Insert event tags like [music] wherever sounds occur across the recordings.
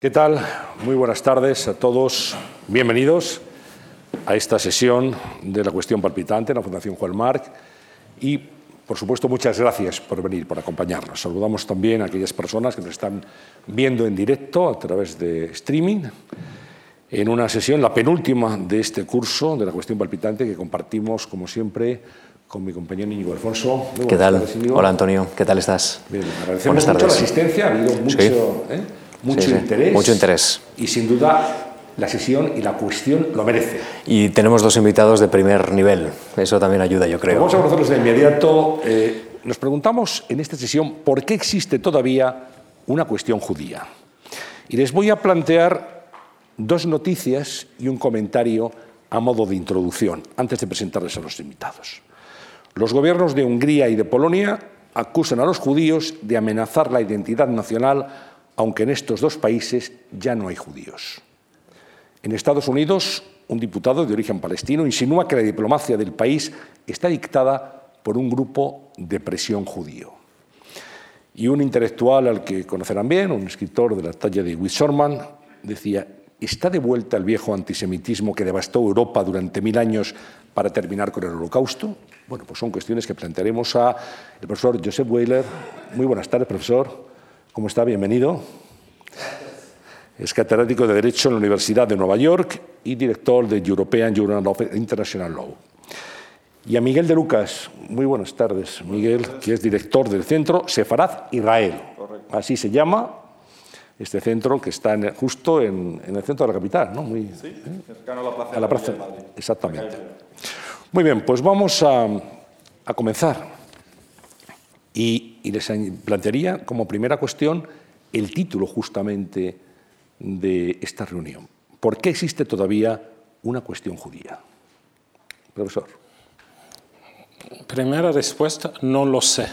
¿Qué tal? Muy buenas tardes a todos. Bienvenidos a esta sesión de la cuestión palpitante en la Fundación Juan Marc y, por supuesto, muchas gracias por venir, por acompañarnos. Saludamos también a aquellas personas que nos están viendo en directo a través de streaming en una sesión, la penúltima de este curso de la cuestión palpitante que compartimos, como siempre, con mi compañero Íñigo Alfonso. ¿Qué tal? Hola, Antonio. ¿Qué tal estás? Bien, agradecemos mucho la asistencia, ha habido mucho... ¿eh? Mucho interés. Mucho interés. Y sin duda la sesión y la cuestión lo merece. Y tenemos dos invitados de primer nivel. Eso también ayuda, yo creo. Vamos a conocerlos de inmediato. Eh, nos preguntamos en esta sesión por qué existe todavía una cuestión judía. Y les voy a plantear dos noticias y un comentario a modo de introducción, antes de presentarles a los invitados. Los gobiernos de Hungría y de Polonia acusan a los judíos de amenazar la identidad nacional aunque en estos dos países ya no hay judíos. En Estados Unidos, un diputado de origen palestino insinúa que la diplomacia del país está dictada por un grupo de presión judío. Y un intelectual al que conocerán bien, un escritor de la talla de Witt decía, ¿está de vuelta el viejo antisemitismo que devastó Europa durante mil años para terminar con el holocausto? Bueno, pues son cuestiones que plantearemos a el profesor Joseph Weiler. Muy buenas tardes, profesor. ¿Cómo está? Bienvenido. Es catedrático de Derecho en la Universidad de Nueva York y director de European Journal of International Law. Y a Miguel de Lucas, muy buenas tardes, Miguel, que es director del centro Sefarad Israel. Así se llama este centro que está justo en, el centro de la capital, ¿no? Muy, sí, ¿eh? cercano a la plaza. A la plaza, exactamente. Muy bien, pues vamos a, a comenzar. Y, les plantearía como primera cuestión el título justamente de esta reunión. ¿Por qué existe todavía una cuestión judía? Profesor. Primera respuesta, no lo sé,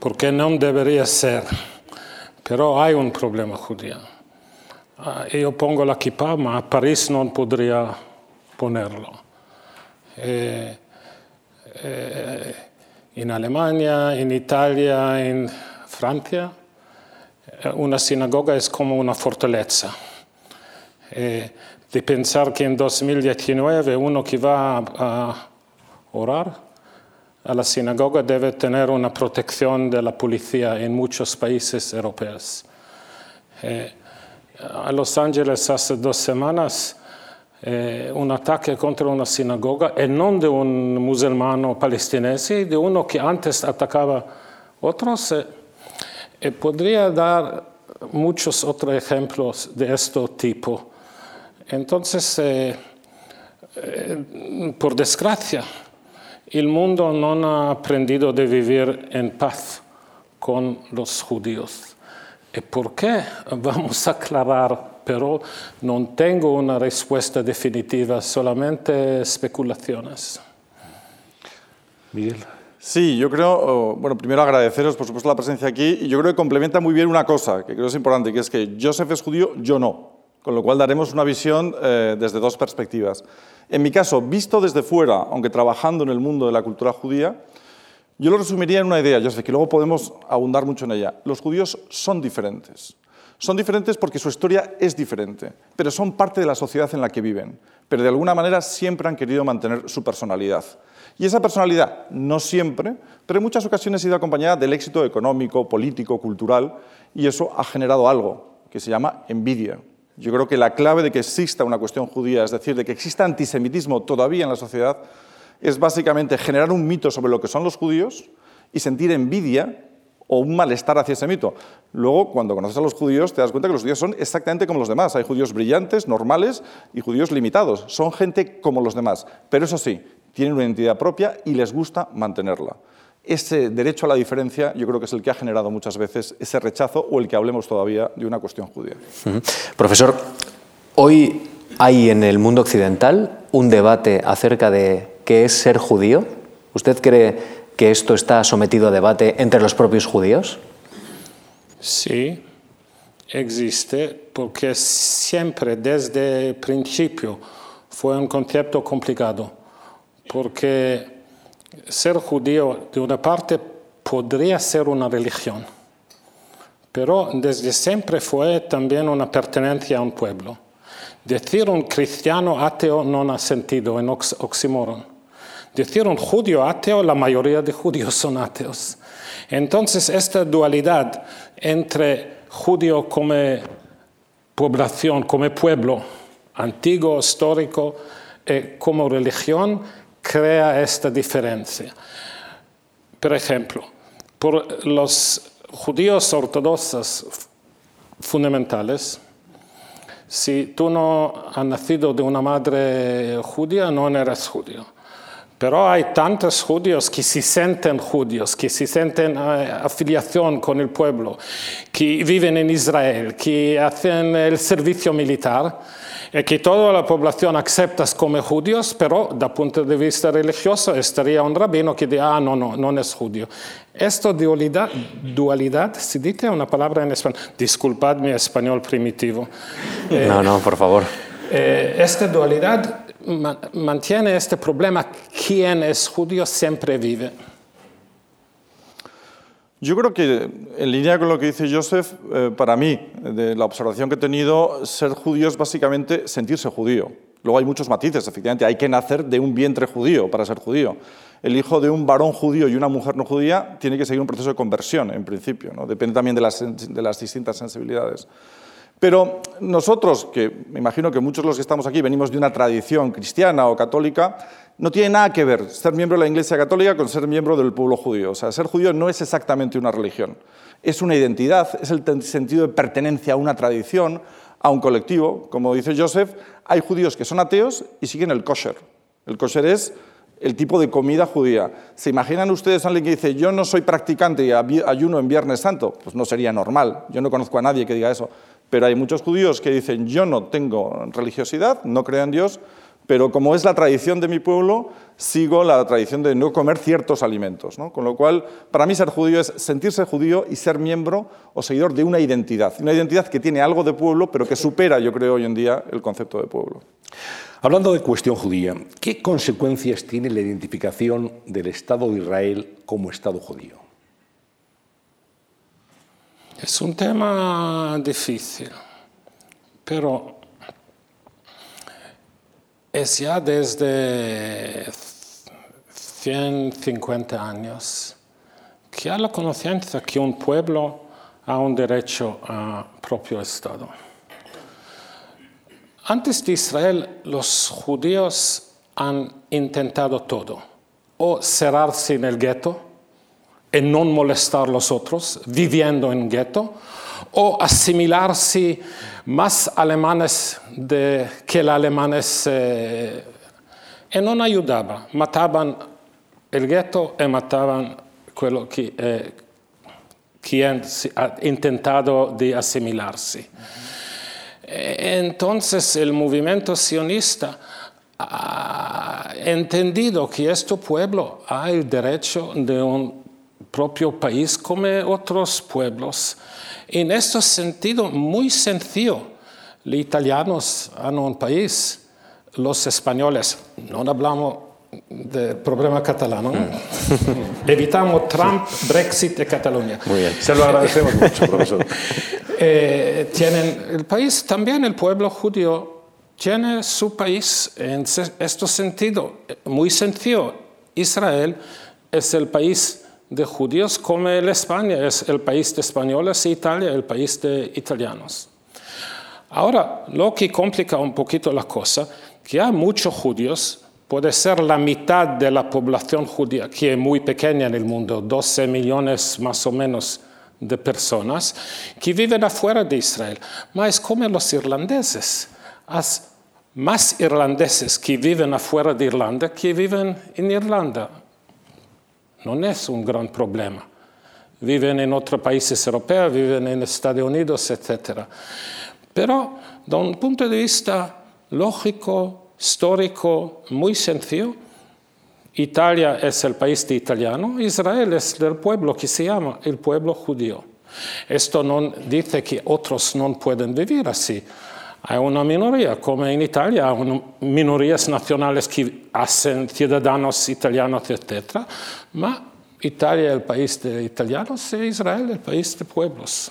porque no debería ser, pero hay un problema judío. Ah, yo pongo la kippah, pero a París no podría ponerlo. Eh, eh, en Alemania, en Italia, en Francia, eh, una sinagoga es como una fortaleza. Eh, de pensar que en 2019 uno que va a orar a la sinagoga debe tener una protección de la policía en muchos países europeos. Eh, Los Ángeles hace dos semanas eh, un ataque contra una sinagoga e non de un musulmano palestinese, de uno que antes atacaba otros. Eh, eh, podría dar muchos otros ejemplos de este tipo. Entonces, eh, eh, por desgracia, el mundo no ha aprendido de vivir en paz con los judíos. ¿Y por qué? [laughs] Vamos a aclarar pero no tengo una respuesta definitiva, solamente especulaciones. Miguel. Sí, yo creo, bueno, primero agradeceros por supuesto la presencia aquí y yo creo que complementa muy bien una cosa que creo es importante, que es que Joseph es judío, yo no, con lo cual daremos una visión eh, desde dos perspectivas. En mi caso, visto desde fuera, aunque trabajando en el mundo de la cultura judía, yo lo resumiría en una idea, Joseph, que luego podemos abundar mucho en ella. Los judíos son diferentes. Son diferentes porque su historia es diferente, pero son parte de la sociedad en la que viven. Pero de alguna manera siempre han querido mantener su personalidad. Y esa personalidad, no siempre, pero en muchas ocasiones ha sido acompañada del éxito económico, político, cultural, y eso ha generado algo que se llama envidia. Yo creo que la clave de que exista una cuestión judía, es decir, de que exista antisemitismo todavía en la sociedad, es básicamente generar un mito sobre lo que son los judíos y sentir envidia o un malestar hacia ese mito. Luego, cuando conoces a los judíos, te das cuenta que los judíos son exactamente como los demás. Hay judíos brillantes, normales y judíos limitados. Son gente como los demás. Pero eso sí, tienen una identidad propia y les gusta mantenerla. Ese derecho a la diferencia yo creo que es el que ha generado muchas veces ese rechazo o el que hablemos todavía de una cuestión judía. Profesor, hoy hay en el mundo occidental un debate acerca de qué es ser judío. ¿Usted cree que esto está sometido a debate entre los propios judíos? Sí, existe, porque siempre desde el principio fue un concepto complicado, porque ser judío de una parte podría ser una religión, pero desde siempre fue también una pertenencia a un pueblo. Decir un cristiano ateo no ha sentido en oxímoron. Un judío ateo, la mayoría de judíos son ateos. Entonces, esta dualidad entre judío como población, como pueblo, antiguo, histórico, y como religión, crea esta diferencia. Por ejemplo, por los judíos ortodoxos fundamentales, si tú no has nacido de una madre judía, no eres judío. Pero hay tantos judíos que se sienten judíos, que se sienten eh, afiliación con el pueblo, que viven en Israel, que hacen el servicio militar, y que toda la población acepta como judíos, pero da punto de vista religioso estaría un rabino que diga, ah, no, no, no es judío. Esta dualidad, dualidad, se dice una palabra en español, disculpad mi español primitivo. no, no, por favor. Eh, esta dualidad mantiene este problema, quién es judío siempre vive. Yo creo que, en línea con lo que dice Joseph, eh, para mí, de la observación que he tenido, ser judío es básicamente sentirse judío. Luego hay muchos matices, efectivamente, hay que nacer de un vientre judío para ser judío. El hijo de un varón judío y una mujer no judía tiene que seguir un proceso de conversión, en principio, ¿no? depende también de las, de las distintas sensibilidades. Pero nosotros, que me imagino que muchos de los que estamos aquí venimos de una tradición cristiana o católica, no tiene nada que ver ser miembro de la Iglesia Católica con ser miembro del pueblo judío. O sea, ser judío no es exactamente una religión, es una identidad, es el sentido de pertenencia a una tradición, a un colectivo. Como dice Joseph, hay judíos que son ateos y siguen el kosher. El kosher es el tipo de comida judía. ¿Se imaginan ustedes a alguien que dice, yo no soy practicante y ayuno en Viernes Santo? Pues no sería normal. Yo no conozco a nadie que diga eso. Pero hay muchos judíos que dicen, yo no tengo religiosidad, no creo en Dios, pero como es la tradición de mi pueblo, sigo la tradición de no comer ciertos alimentos. Con lo cual, para mí ser judío es sentirse judío y ser miembro o seguidor de una identidad, una identidad que tiene algo de pueblo, pero que supera, yo creo, hoy en día el concepto de pueblo. Hablando de cuestión judía, ¿qué consecuencias tiene la identificación del Estado de Israel como Estado judío? Es un tema difícil, pero es ya desde 150 años que hay la conciencia que un pueblo ha un derecho a propio Estado. Antes de Israel, los judíos han intentado todo, o cerrarse en el gueto y no molestar a los otros, viviendo en gueto, o asimilarse más alemanes que los alemanes eh, y no ayudaba. Mataban el gueto y mataban quello que, eh, quien ha intentado de asimilarse. Entonces el movimiento sionista ha entendido que este pueblo ha el derecho de un propio país como otros pueblos en este sentido, muy sencillo, los italianos han un país, los españoles, no hablamos del problema catalán, mm. evitamos Trump, Brexit y Cataluña. Muy bien, se lo agradecemos [laughs] mucho, profesor. [laughs] Eh, tienen el país, también el pueblo judío tiene su país en este sentido, muy sencillo. Israel es el país de judíos como el España, es el país de españoles y Italia el país de italianos. Ahora, lo que complica un poquito la cosa, que hay muchos judíos, puede ser la mitad de la población judía, que es muy pequeña en el mundo, 12 millones más o menos de personas, que viven afuera de Israel. Pero es como los irlandeses. Hay más irlandeses que viven afuera de Irlanda que viven en Irlanda no es un gran problema. Viven en otros países europeos, viven en Estados Unidos, etc. Pero, de un punto de vista lógico, histórico, muy sencillo, Italia es el país de italiano, Israel es el pueblo que se llama el pueblo judío. Esto no dice que otros no pueden vivir así. Hay una minoría, como en Italia, hay minorías nacionales que hacen ciudadanos italianos, etc. Pero Italia es el país de italianos y Israel el país de pueblos.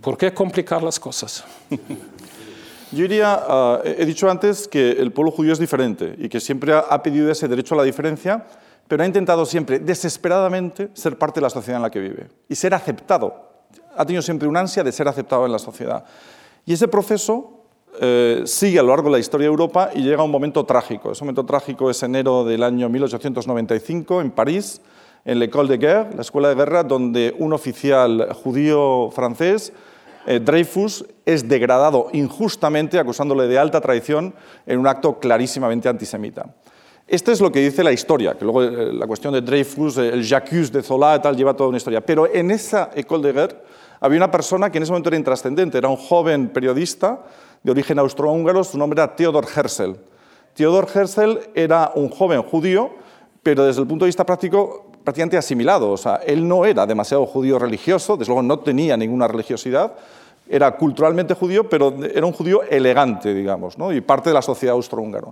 ¿Por qué complicar las cosas? [laughs] Yo diría, uh, he dicho antes que el pueblo judío es diferente y que siempre ha, pedido ese derecho a la diferencia, pero ha intentado siempre, desesperadamente, ser parte de la sociedad en la que vive y ser aceptado. Ha tenido siempre una ansia de ser aceptado en la sociedad. Y ese proceso eh, sigue a lo largo de la historia de Europa y llega a un momento trágico. Ese momento trágico es enero del año 1895 en París, en l'École de Guerre, la escuela de guerra, donde un oficial judío francés eh, Dreyfus es degradado injustamente acusándole de alta traición en un acto clarísimamente antisemita. Esto es lo que dice la historia, que luego eh, la cuestión de Dreyfus, el Jacques de Zola tal, lleva toda una historia. Pero en esa École de Guerre había una persona que en ese momento era intrascendente, era un joven periodista de origen austrohúngaro, su nombre era Theodor Herzl. Theodor Herzl era un joven judío, pero desde el punto de vista práctico prácticamente asimilado. O sea, él no era demasiado judío religioso, desde luego no tenía ninguna religiosidad, era culturalmente judío, pero era un judío elegante, digamos, y parte de la sociedad austrohúngara.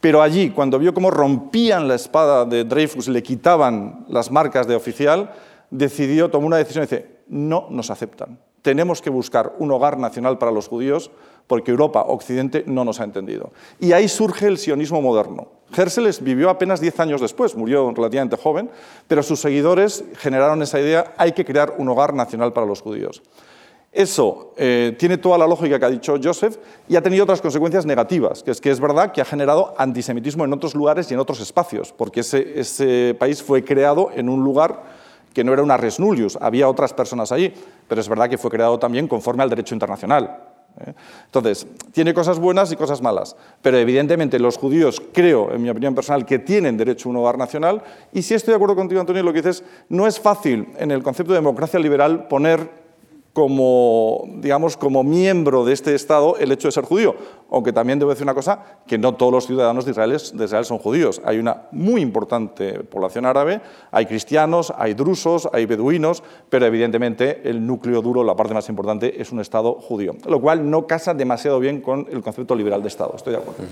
Pero allí, cuando vio cómo rompían la espada de Dreyfus le quitaban las marcas de oficial, decidió, tomó una decisión y dice, no nos aceptan. Tenemos que buscar un hogar nacional para los judíos porque Europa, Occidente, no nos ha entendido. Y ahí surge el sionismo moderno. Herzl vivió apenas 10 años después, murió relativamente joven, pero sus seguidores generaron esa idea, hay que crear un hogar nacional para los judíos. Eso eh, tiene toda la lógica que ha dicho Joseph y ha tenido otras consecuencias negativas, que es que es verdad que ha generado antisemitismo en otros lugares y en otros espacios, porque ese, país fue creado en un lugar que no era una res nullius, había otras personas allí, pero es verdad que fue creado también conforme al derecho internacional. ¿eh? Entonces, tiene cosas buenas y cosas malas, pero evidentemente los judíos, creo, en mi opinión personal, que tienen derecho a un hogar nacional, y si estoy de acuerdo contigo, Antonio, lo que dices, no es fácil en el concepto de democracia liberal poner como, digamos, como miembro de este Estado el hecho de ser judío. Aunque también debo decir una cosa, que no todos los ciudadanos de Israel, son judíos. Hay una muy importante población árabe, hay cristianos, hay drusos, hay beduinos, pero evidentemente el núcleo duro, la parte más importante, es un Estado judío. Lo cual no casa demasiado bien con el concepto liberal de Estado. Estoy de acuerdo.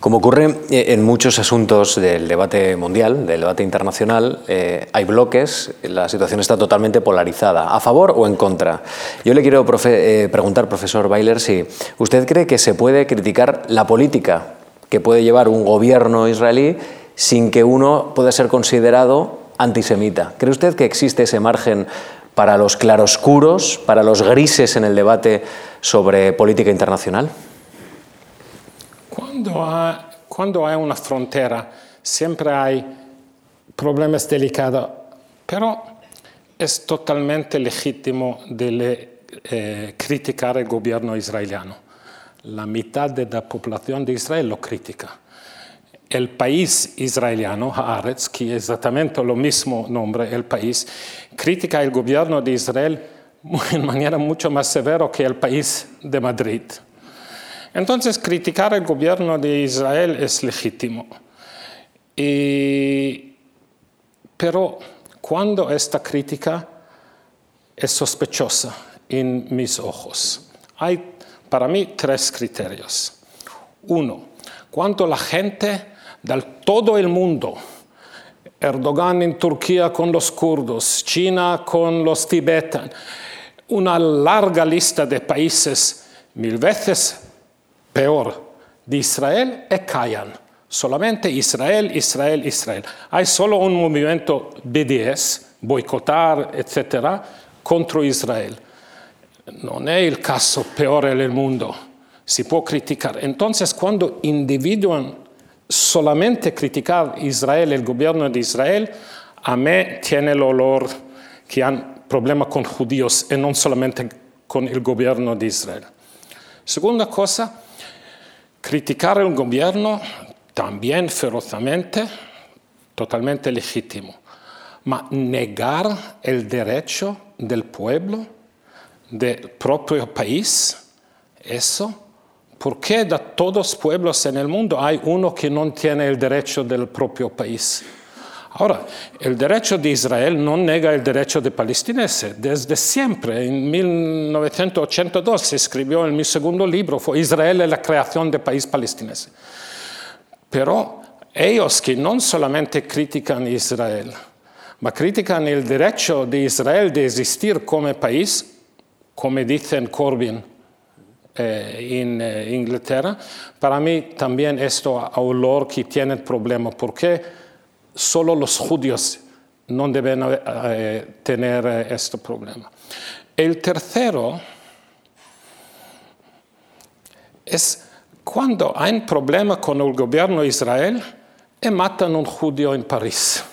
Como ocurre eh, en muchos asuntos del debate mundial, del debate internacional, eh, hay bloques, la situación está totalmente polarizada, a favor o en contra. Yo le quiero eh, preguntar, profesor Bailer, si usted cree que se puede criticar la política que puede llevar un gobierno israelí sin que uno pueda ser considerado antisemita. ¿Cree usted que existe ese margen para los claroscuros, para los grises en el debate sobre política internacional? Cuando hay, cuando hay una frontera siempre hay problemas delicados, pero es totalmente legítimo de eh, criticar el gobierno israeliano. La mitad de la población de Israel lo critica. El país israeliano, Haaretz, que es exactamente lo mismo nombre, el país, critica el gobierno de Israel [laughs] de manera mucho más severa que el país de Madrid. Entonces, criticar el gobierno de Israel es legítimo. Y, pero cuando esta crítica es sospechosa en mis ojos. Hay para mí tres criterios. Uno, cuando la gente de todo el mundo, Erdogan en Turquía con los kurdos, China con los tibetanos, una larga lista de países mil veces peor de Israel e callan solamente Israel, Israel, Israel. Hay solo un movimiento BDS, boicotar, etc., contra Israel. No es el caso peor en el mundo. Se puede criticar. Entonces, cuando individuos solamente criticar Israel, el gobierno de Israel, a mí tiene el olor que han problemas con judíos y no solamente con el gobierno de Israel. Segunda cosa, criticar el gobierno también ferozmente, totalmente legítimo. Ma negar el derecho del pueblo, del propio país, eso, ¿por qué de todos los pueblos en el mundo hay uno que no tiene el derecho del propio país? Ahora, el derecho de Israel no nega el derecho de palestineses. Desde siempre, en 1982 se escribió en mi segundo libro, fue Israel y la creación del país palestinense. Pero ellos que no solamente critican Israel, ma critican el derecho de Israel de existir como país, como dicen Corbyn eh, en eh, Inglaterra, para mí también esto a olor que tiene problema, porque solo los judíos no deben eh, tener este problema. El tercero es cuando hay un problema con el gobierno de Israel y matan a un judío en París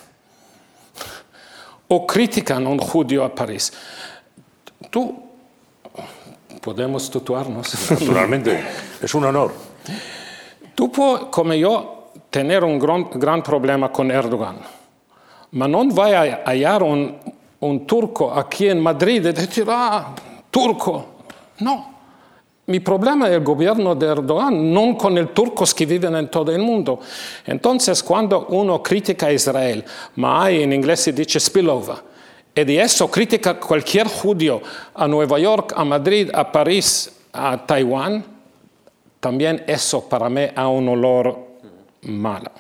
o critican a un judío a París. Tú, podemos tutuarnos. Naturalmente, es un honor. Tú como yo, tener un gran, gran problema con Erdogan, pero no voy a hallar un, un turco aquí en Madrid y decir, ah, turco. No, mi problema es el gobierno de Erdogan, no con los turcos que viven en todo el mundo. Entonces, cuando uno critica a Israel, hay en inglés se dice spillover, y de eso critica cualquier judío a Nueva York, a Madrid, a París, a Taiwán, también eso para mí ha un olor malo.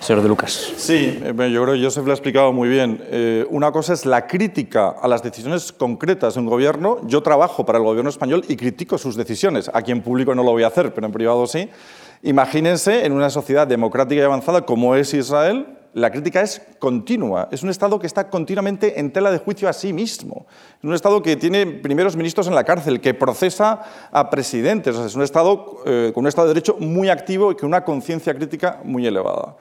Señor de Lucas. Sí, eh, yo creo que Joseph lo ha explicado muy bien. Eh, una cosa es la crítica a las decisiones concretas de un gobierno. Yo trabajo para el gobierno español y critico sus decisiones. Aquí en público no lo voy a hacer, pero en privado sí. Imagínense en una sociedad democrática y avanzada como es Israel, la crítica es continua. Es un Estado que está continuamente en tela de juicio a sí mismo. Es un Estado que tiene primeros ministros en la cárcel, que procesa a presidentes. es un Estado eh, con un Estado de Derecho muy activo y con una conciencia crítica muy elevada.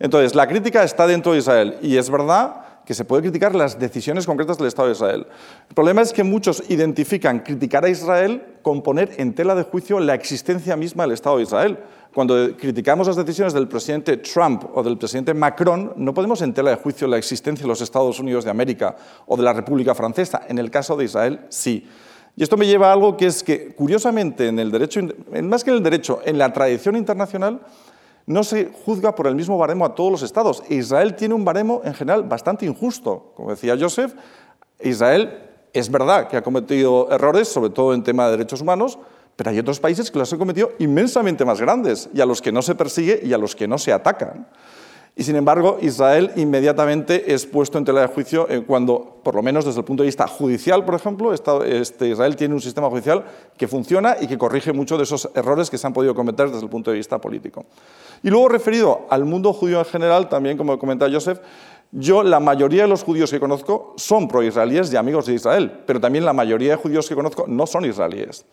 Entonces, la crítica está dentro de Israel y es verdad que se puede criticar las decisiones concretas del Estado de Israel. El problema es que muchos identifican criticar a Israel con poner en tela de juicio la existencia misma del Estado de Israel. Cuando criticamos las decisiones del presidente Trump o del presidente Macron, no podemos en tela de juicio la existencia de los Estados Unidos de América o de la República Francesa. En el caso de Israel, sí. Y esto me lleva a algo que es que, curiosamente, en el derecho, más que en el derecho, en la tradición internacional, no se juzga por el mismo baremo a todos los estados. Israel tiene un baremo en general bastante injusto. Como decía Joseph, Israel es verdad que ha cometido errores, sobre todo en tema de derechos humanos, pero hay otros países que los han cometido inmensamente más grandes y a los que no se persigue y a los que no se atacan. Y sin embargo, Israel inmediatamente es puesto en tela de juicio eh, cuando, por lo menos desde el punto de vista judicial, por ejemplo, este, Israel tiene un sistema judicial que funciona y que corrige muchos de esos errores que se han podido cometer desde el punto de vista político. Y luego, referido al mundo judío en general, también como comenta Joseph, yo, la mayoría de los judíos que conozco son pro-israelíes y amigos de Israel, pero también la mayoría de judíos que conozco no son israelíes.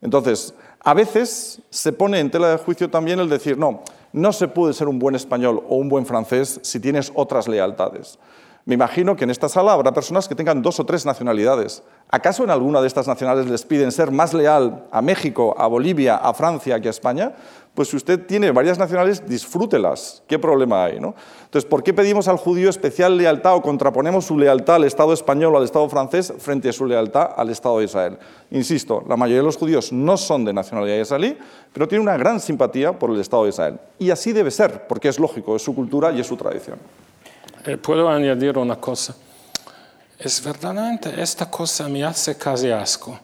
Entonces, a veces se pone en tela de juicio también el decir, no, no se puede ser un buen español o un buen francés si tienes otras lealtades. Me imagino que en esta sala habrá personas que tengan dos o tres nacionalidades. ¿Acaso en alguna de estas nacionales les piden ser más leal a México, a Bolivia, a Francia que a España? Pues si usted tiene varias nacionales, disfrútelas. ¿Qué problema hay? ¿no? Entonces, ¿por qué pedimos al judío especial lealtad o contraponemos su lealtad al Estado español o al Estado francés frente a su lealtad al Estado de Israel? Insisto, la mayoría de los judíos no son de nacionalidad israelí, pero tienen una gran simpatía por el Estado de Israel. Y así debe ser, porque es lógico, es su cultura y es su tradición. Eh, puedo añadir una cosa. Es verdaderamente esta cosa me hace casi asco,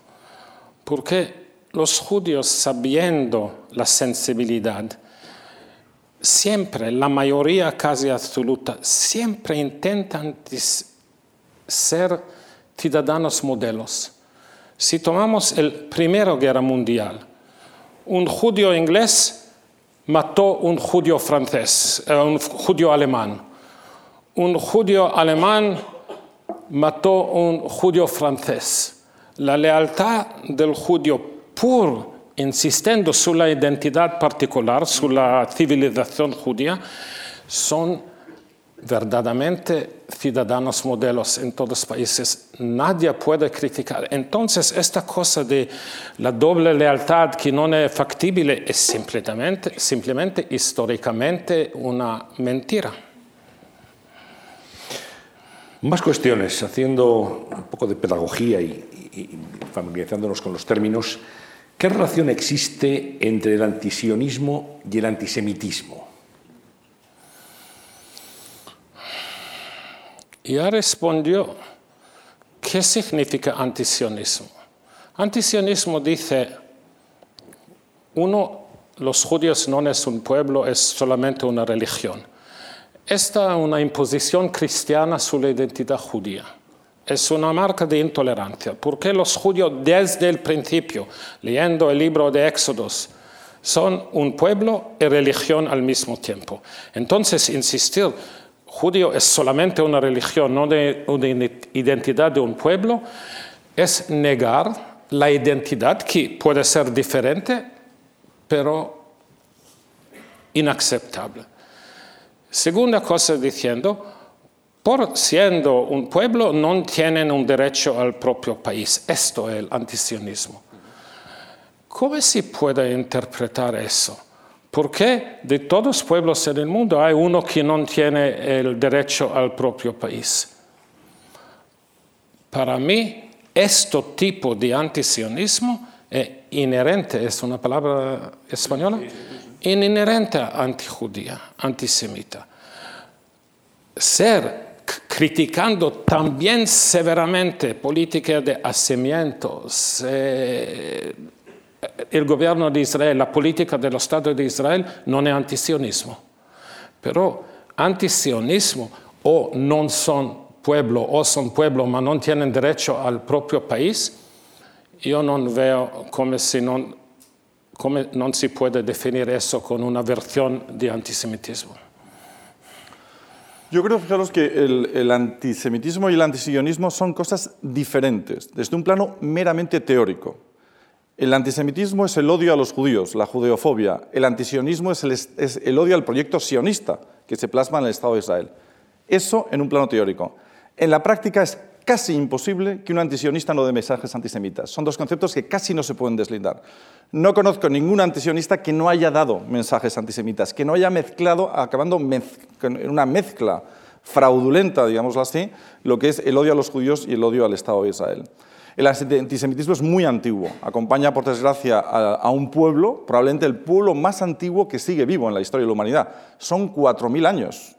porque los judíos, sabiendo la sensibilidad, siempre, la mayoría casi absoluta, siempre intentan ser ciudadanos modelos. Si tomamos el Primera Guerra Mundial, un judío inglés mató un judío francés, eh, un judío alemán un judío alemán mató a un judío francés. La lealtad del judío pur, insistiendo sobre la identidad particular, sobre la civilización judía, son verdaderamente ciudadanos modelos en todos los países. Nadie puede criticar. Entonces, esta cosa de la doble lealtad que no es factible es simplemente, simplemente históricamente una mentira. Más cuestiones, haciendo un poco de pedagogía y, familiarizándonos con los términos. ¿Qué relación existe entre el antisionismo y el antisemitismo? Ya respondió, ¿qué significa antisionismo? Antisionismo dice, uno, los judíos no es un pueblo, es solamente una religión. Esta es una imposición cristiana sobre la identidad judía. es una marca de intolerancia, porque los judíos desde el principio, leyendo el libro de Éxodos, son un pueblo y religión al mismo tiempo. Entonces, insistir, judío es solamente una religión, no una identidad de un pueblo, es negar la identidad que puede ser diferente, pero inaceptable. Segunda cosa diciendo, por siendo un pueblo no tienen un derecho al propio país. Esto es el antisionismo. ¿Cómo se puede interpretar eso? ¿Por qué de todos los pueblos en el mundo hay uno que no tiene el derecho al propio país? Para mí, este tipo de antisionismo es inherente, es una palabra española, inherente a antijudía, antisemita. Ser criticando también severamente políticas de asimientos, eh, el gobierno de Israel, la política del Estado de Israel no es antisionismo. Pero antisionismo o no son pueblo o son pueblo, pero no tienen derecho al propio país, yo no veo como si no, como no se puede definir eso con una versión de antisemitismo. Yo creo, fijaros, que el, antisemitismo y el antisionismo son cosas diferentes, desde un plano meramente teórico. El antisemitismo es el odio a los judíos, la judeofobia. El antisionismo es el, es el odio al proyecto sionista que se plasma en el Estado de Israel. Eso en un plano teórico. En la práctica es casi imposible que un antisionista no dé mensajes antisemitas. Son dos conceptos que casi no se pueden deslindar. No conozco ningún antisionista que no haya dado mensajes antisemitas, que no haya mezclado, acabando en una mezcla fraudulenta, digámoslo así, lo que es el odio a los judíos y el odio al Estado de Israel. El antisemitismo es muy antiguo, acompaña, por desgracia, a, un pueblo, probablemente el pueblo más antiguo que sigue vivo en la historia de la humanidad. Son 4.000 años.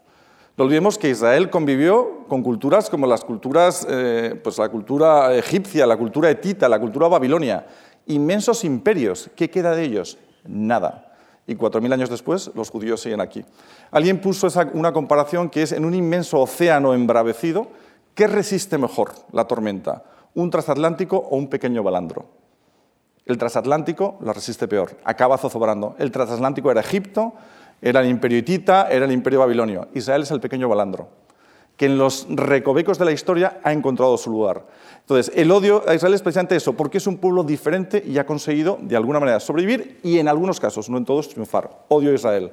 No olvidemos que Israel convivió con culturas como las culturas, eh, pues la cultura egipcia, la cultura etita, la cultura babilonia, inmensos imperios. ¿Qué queda de ellos? Nada. Y cuatro mil años después, los judíos siguen aquí. Alguien puso una comparación que es en un inmenso océano embravecido, ¿qué resiste mejor la tormenta? ¿Un transatlántico o un pequeño balandro? El transatlántico lo resiste peor, acaba zozobrando. El transatlántico era Egipto, era el imperio hitita, era el imperio babilonio. Israel es el pequeño balandro, que en los recovecos de la historia ha encontrado su lugar. Entonces, el odio a Israel es precisamente eso, porque es un pueblo diferente y ha conseguido, de alguna manera, sobrevivir y en algunos casos, no en todos, triunfar. Odio a Israel.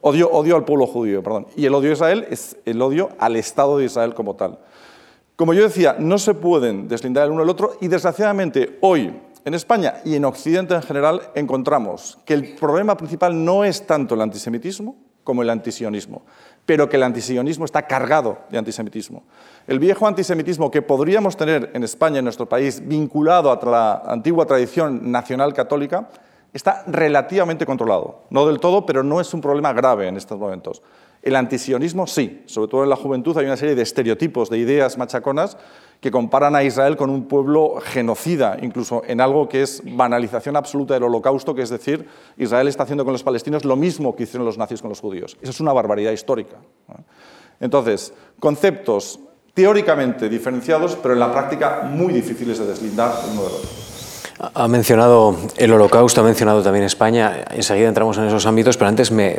Odio, odio al pueblo judío, perdón. Y el odio a Israel es el odio al Estado de Israel como tal. Como yo decía, no se pueden deslindar el uno del otro y desgraciadamente hoy en España y en Occidente en general encontramos que el problema principal no es tanto el antisemitismo como el antisionismo, pero que el antisionismo está cargado de antisemitismo. El viejo antisemitismo que podríamos tener en España, en nuestro país, vinculado a la antigua tradición nacional católica, está relativamente controlado. No del todo, pero no es un problema grave en estos momentos. El antisionismo sí, sobre todo en la juventud hay una serie de estereotipos, de ideas machaconas que comparan a Israel con un pueblo genocida, incluso en algo que es banalización absoluta del holocausto, que es decir, Israel está haciendo con los palestinos lo mismo que hicieron los nazis con los judíos. Eso es una barbaridad histórica. Entonces, conceptos teóricamente diferenciados, pero en la práctica muy difíciles de deslindar uno del otro. Ha mencionado el holocausto, ha mencionado también España, enseguida entramos en esos ámbitos, pero antes me,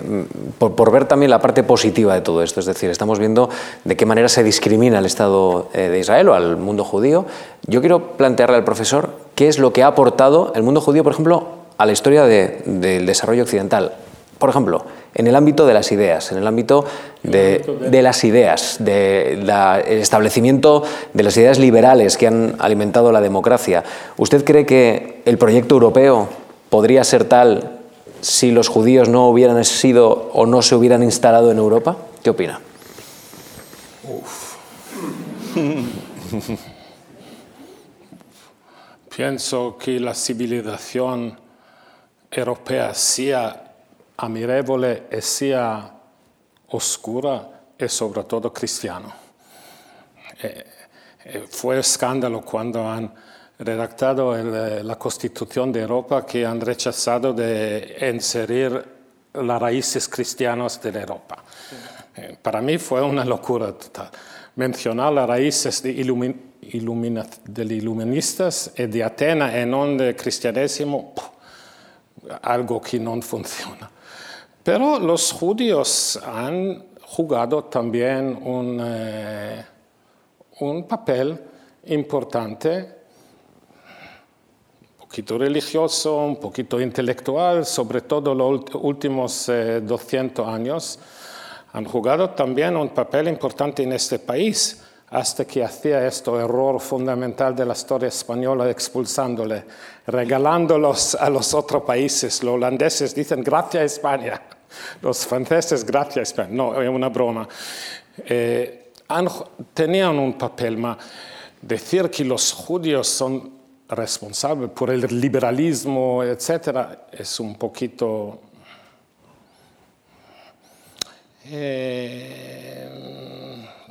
por, ver también la parte positiva de todo esto, es decir, estamos viendo de qué manera se discrimina el Estado eh, de Israel o al mundo judío. Yo quiero plantearle al profesor qué es lo que ha aportado el mundo judío, por ejemplo, a la historia del desarrollo occidental. Por ejemplo, en el ámbito de las ideas, en el ámbito de, las ideas, del establecimiento de las ideas liberales que han alimentado la democracia. ¿Usted cree que el proyecto europeo podría ser tal si los judíos no hubieran sido o no se hubieran instalado en Europa? ¿Qué opina? Pienso que la civilización europea sea ammirevole e sia oscura e soprattutto cristiano. E, e fue escándalo cuando han redactado el, la Constitución de Europa que han rechazado de inserir las raíces cristianas de Europa. Sí. Eh, para mí fue una locura total. Mencionar las raíces de ilumin degli illuministas e di Atena e non del cristianesimo, algo que no funciona. Pero los judíos han jugado también un, eh, un papel importante, un poquito religioso, un poquito intelectual, sobre todo los últimos eh, 200 años, han jugado también un papel importante en este país hasta que hacía este error fundamental de la historia española expulsándole, regalándolos a los otros países. Los holandeses dicen gracias a España, los franceses gracias a España. No, es una broma. Eh, han, tenían un papel, pero decir que los judíos son responsables por el liberalismo, etc., es un poquito... Eh,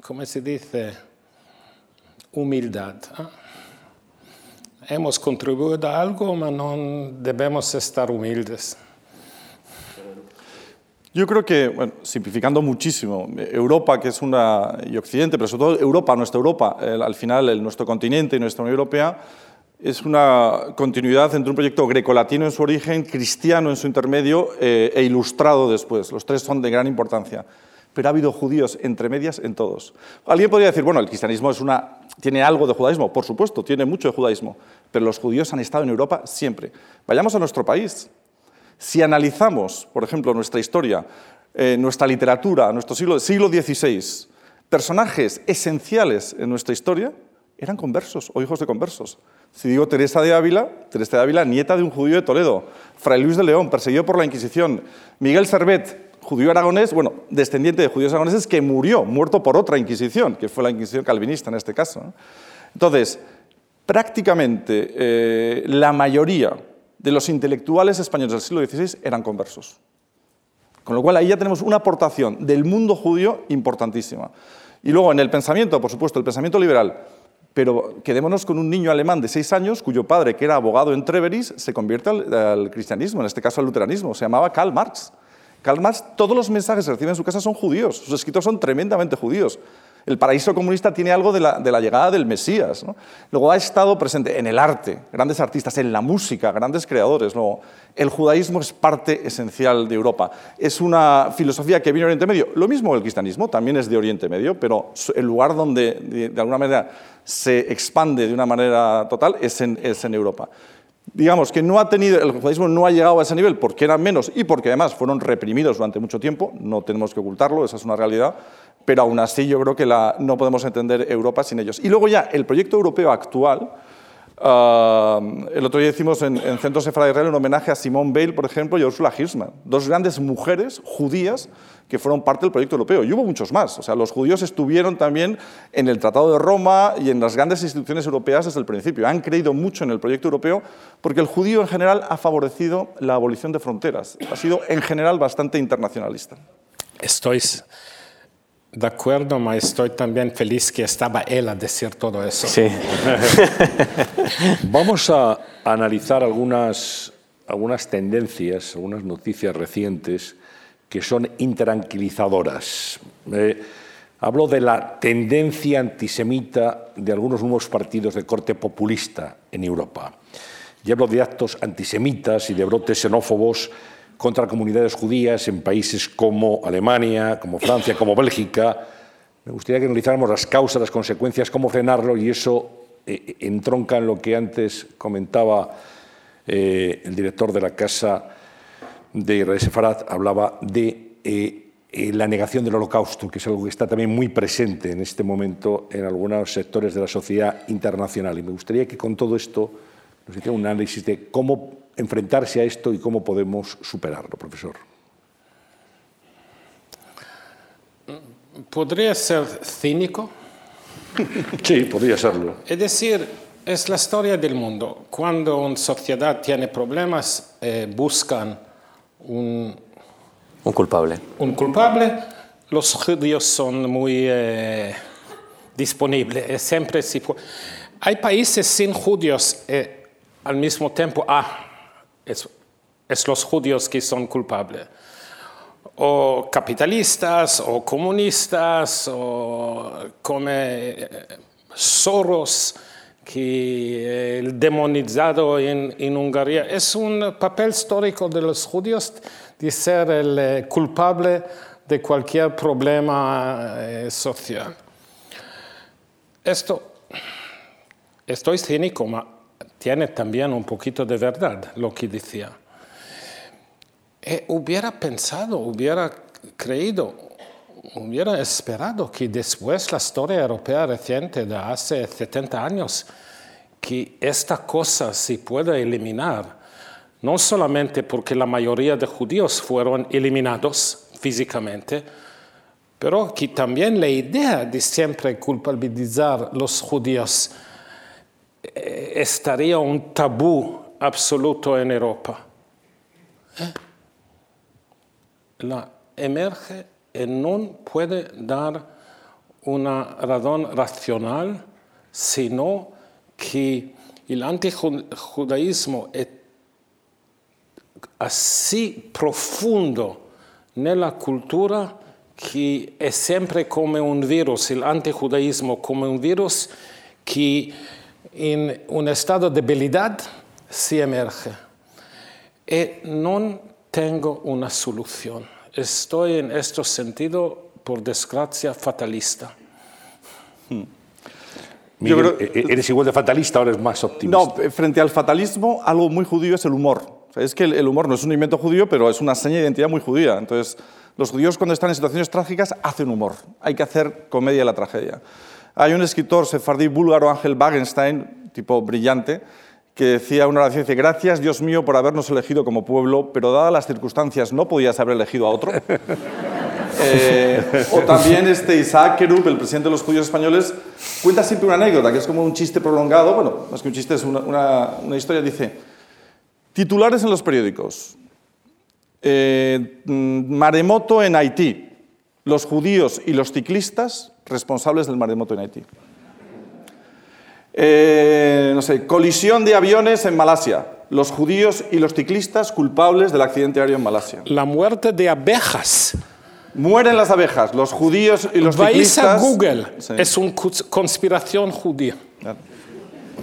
¿Cómo se dice? Humildad. ¿eh? Hemos contribuido a algo, pero no debemos estar humildes. Yo creo que, bueno, simplificando muchísimo, Europa, que es una, y Occidente, pero sobre todo Europa, nuestra Europa, el, al final el, nuestro continente y nuestra Unión Europea, es una continuidad entre un proyecto grecolatino en su origen, cristiano en su intermedio eh, e ilustrado después. Los tres son de gran importancia. Pero ha habido judíos entre medias en todos. Alguien podría decir, bueno, el cristianismo es una, tiene algo de judaísmo. Por supuesto, tiene mucho de judaísmo. Pero los judíos han estado en Europa siempre. Vayamos a nuestro país. Si analizamos, por ejemplo, nuestra historia, eh, nuestra literatura, nuestro siglo, siglo XVI, personajes esenciales en nuestra historia eran conversos o hijos de conversos. Si digo Teresa de Ávila, Teresa de Ávila, nieta de un judío de Toledo, Fray Luis de León, perseguido por la Inquisición, Miguel Servet, judío aragonés, bueno, descendiente de judíos aragoneses que murió, muerto por otra Inquisición, que fue la Inquisición calvinista en este caso. Entonces, prácticamente eh, la mayoría de los intelectuales españoles del siglo XVI eran conversos. Con lo cual ahí ya tenemos una aportación del mundo judío importantísima. Y luego en el pensamiento, por supuesto, el pensamiento liberal, pero quedémonos con un niño alemán de seis años cuyo padre, que era abogado en Treveris, se convierte al cristianismo, en este caso al luteranismo, se llamaba Karl Marx. Karl Marx, todos los mensajes que recibe en su casa son judíos, sus escritos son tremendamente judíos. El paraíso comunista tiene algo de la, de la llegada del Mesías. ¿no? Luego ha estado presente en el arte, grandes artistas, en la música, grandes creadores. El judaísmo es parte esencial de Europa. Es una filosofía que viene de Oriente Medio. Lo mismo el cristianismo, también es de Oriente Medio, pero el lugar donde de, de alguna manera se expande de una manera total es en, es en Europa digamos que no ha tenido, el judaísmo no ha llegado a ese nivel porque eran menos y porque además fueron reprimidos durante mucho tiempo, no tenemos que ocultarlo, esa es una realidad, pero aún así yo creo que la, no podemos entender Europa sin ellos. Y luego ya el proyecto europeo actual, uh, el otro día hicimos en, en Centro Sefra de Israel un homenaje a Simone Weil, por ejemplo, y a Ursula Hirschman, dos grandes mujeres judías que fueron parte del proyecto europeo. Y hubo muchos más. O sea, los judíos estuvieron también en el Tratado de Roma y en las grandes instituciones europeas desde el principio. Han creído mucho en el proyecto europeo porque el judío en general ha favorecido la abolición de fronteras. Ha sido en general bastante internacionalista. Estoy de acuerdo, pero estoy también feliz que estaba él a decir todo eso. Sí. [laughs] Vamos a analizar algunas, algunas tendencias, algunas noticias recientes que son intranquilizadoras. Eh, hablo de la tendencia antisemita de algunos nuevos partidos de corte populista en Europa. Y hablo de actos antisemitas y de brotes xenófobos contra comunidades judías en países como Alemania, como Francia, como Bélgica. Me gustaría que analizáramos las causas, las consecuencias, cómo frenarlo y eso eh, entronca en lo que antes comentaba eh, el director de la Casa de Israel Sefarad hablaba de eh, la negación del holocausto, que es algo que está también muy presente en este momento en algunos sectores de la sociedad internacional. Y me gustaría que con todo esto nos hiciera un análisis de cómo enfrentarse a esto y cómo podemos superarlo, profesor. ¿Podría ser cínico? [laughs] Sí, podría serlo. Es decir, es la historia del mundo. Cuando una sociedad tiene problemas, eh, buscan un, Un culpable. un culpable. Los judíos son muy eh, disponibles. Siempre si Hay países sin judíos eh, al mismo tiempo. Ah, es, es los judíos que son culpables. O capitalistas, o comunistas, o come, eh, Soros, que el demonizado en, Hungría. Es un papel histórico de los judíos de ser el eh, culpable de cualquier problema eh, social. Esto, estoy cínico, pero tiene también un poquito de verdad lo que decía. Eh, hubiera pensado, hubiera creído, hubiera esperado que después la historia europea reciente de hace 70 años, que esta cosa se pueda eliminar, no solamente porque la mayoría de judíos fueron eliminados físicamente, pero que también la idea de siempre culpabilizar los judíos eh, estaría un tabú absoluto en Europa. ¿Eh? La emerge y no puede dar una razón racional, sino que el antijudaísmo es así profundo en la cultura que es siempre como un virus, el antijudaísmo como un virus que en un estado de debilidad se emerge. Y no tengo una solución. Estoy en este sentido, por desgracia, fatalista. Hmm. Yo creo, eh, ¿Eres igual de fatalista o eres más optimista? No, eh, frente al fatalismo, algo muy judío es el humor. es que el humor no es un invento judío, pero es una seña de identidad muy judía. Entonces, los judíos cuando están en situaciones trágicas hacen humor. Hay que hacer comedia de la tragedia. Hay un escritor sefardí búlgaro, Ángel Wagenstein, tipo brillante, que decía una oración, dice, gracias Dios mío por habernos elegido como pueblo, pero dadas las circunstancias no podías haber elegido a otro. [laughs] Eh, o también este Isaac Kerub, el presidente de los judíos españoles, cuenta siempre una anécdota, que es como un chiste prolongado, bueno, más que un chiste, es una, historia, dice, titulares en los periódicos, eh, maremoto en Haití, los judíos y los ciclistas responsables del maremoto en Haití. Eh, no sé, colisión de aviones en Malasia. Los judíos y los ciclistas culpables del accidente aéreo en Malasia. La muerte de abejas. Mueren las abejas, los judíos y los ciclistas. Vais a Google, es una conspiración judía.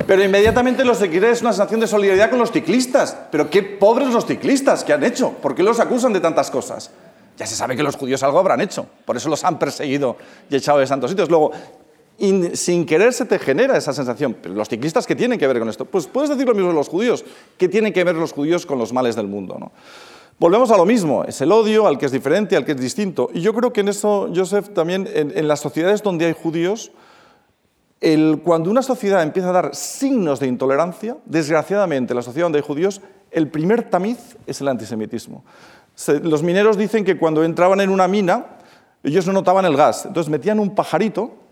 Pero inmediatamente los seguidores es una sensación de solidaridad con los ciclistas. Pero qué pobres los ciclistas que han hecho. ¿Por qué los acusan de tantas cosas? Ya se sabe que los judíos algo habrán hecho. Por eso los han perseguido y echado de santos sitios. Luego, sin querer se te genera esa sensación. Los ciclistas, ¿qué tienen que ver con esto? Pues puedes decir lo mismo de los judíos. ¿Qué tienen que ver los judíos con los males del mundo? ¿no? Volvemos a lo mismo, es el odio al que es diferente, al que es distinto. Y yo creo que en eso, Joseph, también en, las sociedades donde hay judíos, cuando una sociedad empieza a dar signos de intolerancia, desgraciadamente en la sociedad donde hay judíos, el primer tamiz es el antisemitismo. los mineros dicen que cuando entraban en una mina, ellos no notaban el gas, entonces metían un pajarito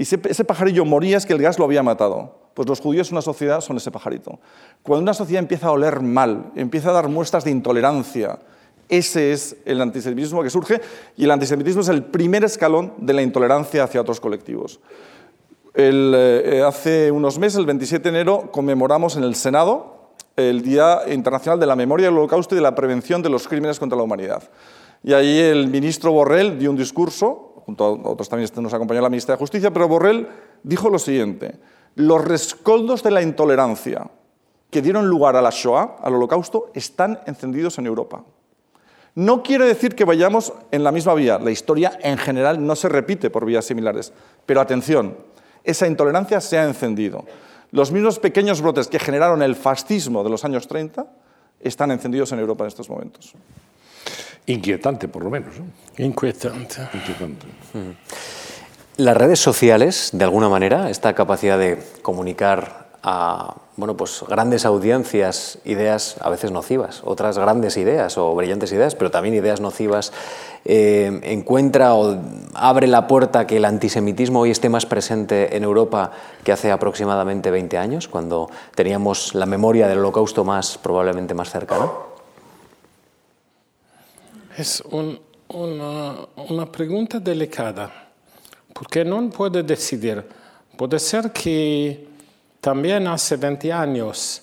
y ese, pajarillo moría es que el gas lo había matado. Pues los judíos en una sociedad son ese pajarito. Cuando una sociedad empieza a oler mal, empieza a dar muestras de intolerancia, ese es el antisemitismo que surge y el antisemitismo es el primer escalón de la intolerancia hacia otros colectivos. Eh, hace unos meses, el 27 de enero, conmemoramos en el Senado el Día Internacional de la Memoria del Holocausto y de la Prevención de los Crímenes contra la Humanidad. Y ahí el ministro Borrell dio un discurso junto a otros también nos acompañó la ministra de Justicia, pero Borrell dijo lo siguiente, los rescoldos de la intolerancia que dieron lugar a la Shoah, al holocausto, están encendidos en Europa. No quiere decir que vayamos en la misma vía, la historia en general no se repite por vías similares, pero atención, esa intolerancia se ha encendido. Los mismos pequeños brotes que generaron el fascismo de los años 30 están encendidos en Europa en estos momentos. Inquietante, por lo menos. Inquietante. Inquietante. Las redes sociales, de alguna manera, esta capacidad de comunicar a bueno, pues grandes audiencias ideas a veces nocivas, otras grandes ideas o brillantes ideas, pero también ideas nocivas, eh, encuentra o abre la puerta a que el antisemitismo hoy esté más presente en Europa que hace aproximadamente 20 años, cuando teníamos la memoria del holocausto más probablemente más cercana. Es una, pregunta delicada, porque no puede decidir. Puede ser que también hace 20 años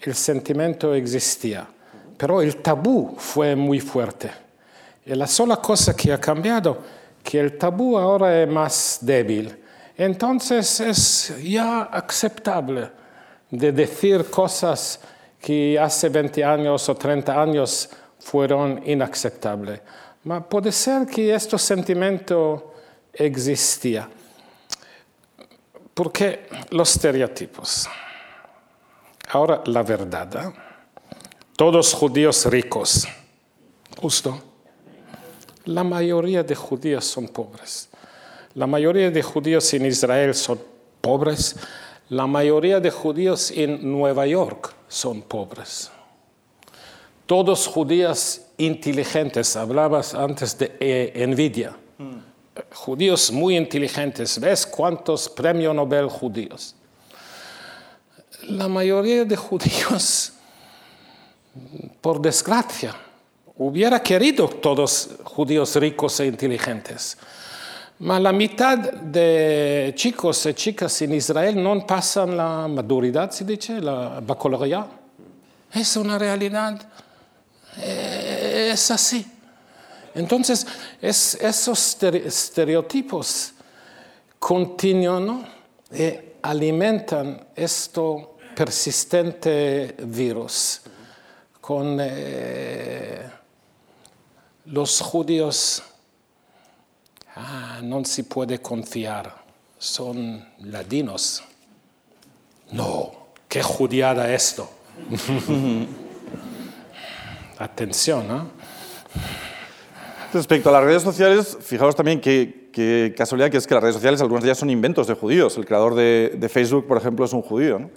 el sentimiento existía, pero el tabú fue muy fuerte. Y la sola cosa que ha cambiado que el tabú ahora es más débil. Entonces es ya aceptable de decir cosas que hace 20 años o 30 años fueron inaceptables. Pero puede ser que este sentimiento existía. Porque los estereotipos. Ahora la verdad. ¿eh? Todos judíos ricos. Justo. La mayoría de judíos son pobres. La mayoría de judíos en Israel son pobres. La mayoría de judíos en Nueva York son pobres. Todos judíos inteligentes. Hablabas antes de eh, Nvidia. Judíos muy inteligentes. ¿Ves cuántos premios Nobel judíos? La mayoría de judíos, por desgracia, hubiera querido todos judíos ricos e inteligentes. Pero la mitad de chicos y chicas en Israel no pasan la maduridad, se dice, la baccalaureat. Es una realidad, eh, es así. Entonces, esos estereotipos continúan y alimentan este persistente virus con eh, los judíos. Ah, no se puede confiar, son ladinos. No, qué judiada esto. [laughs] Atención, ¿no? Respecto a las redes sociales, fijaos también qué casualidad que es que las redes sociales, algunas de ellas son inventos de judíos. El creador de, Facebook, por ejemplo, es un judío.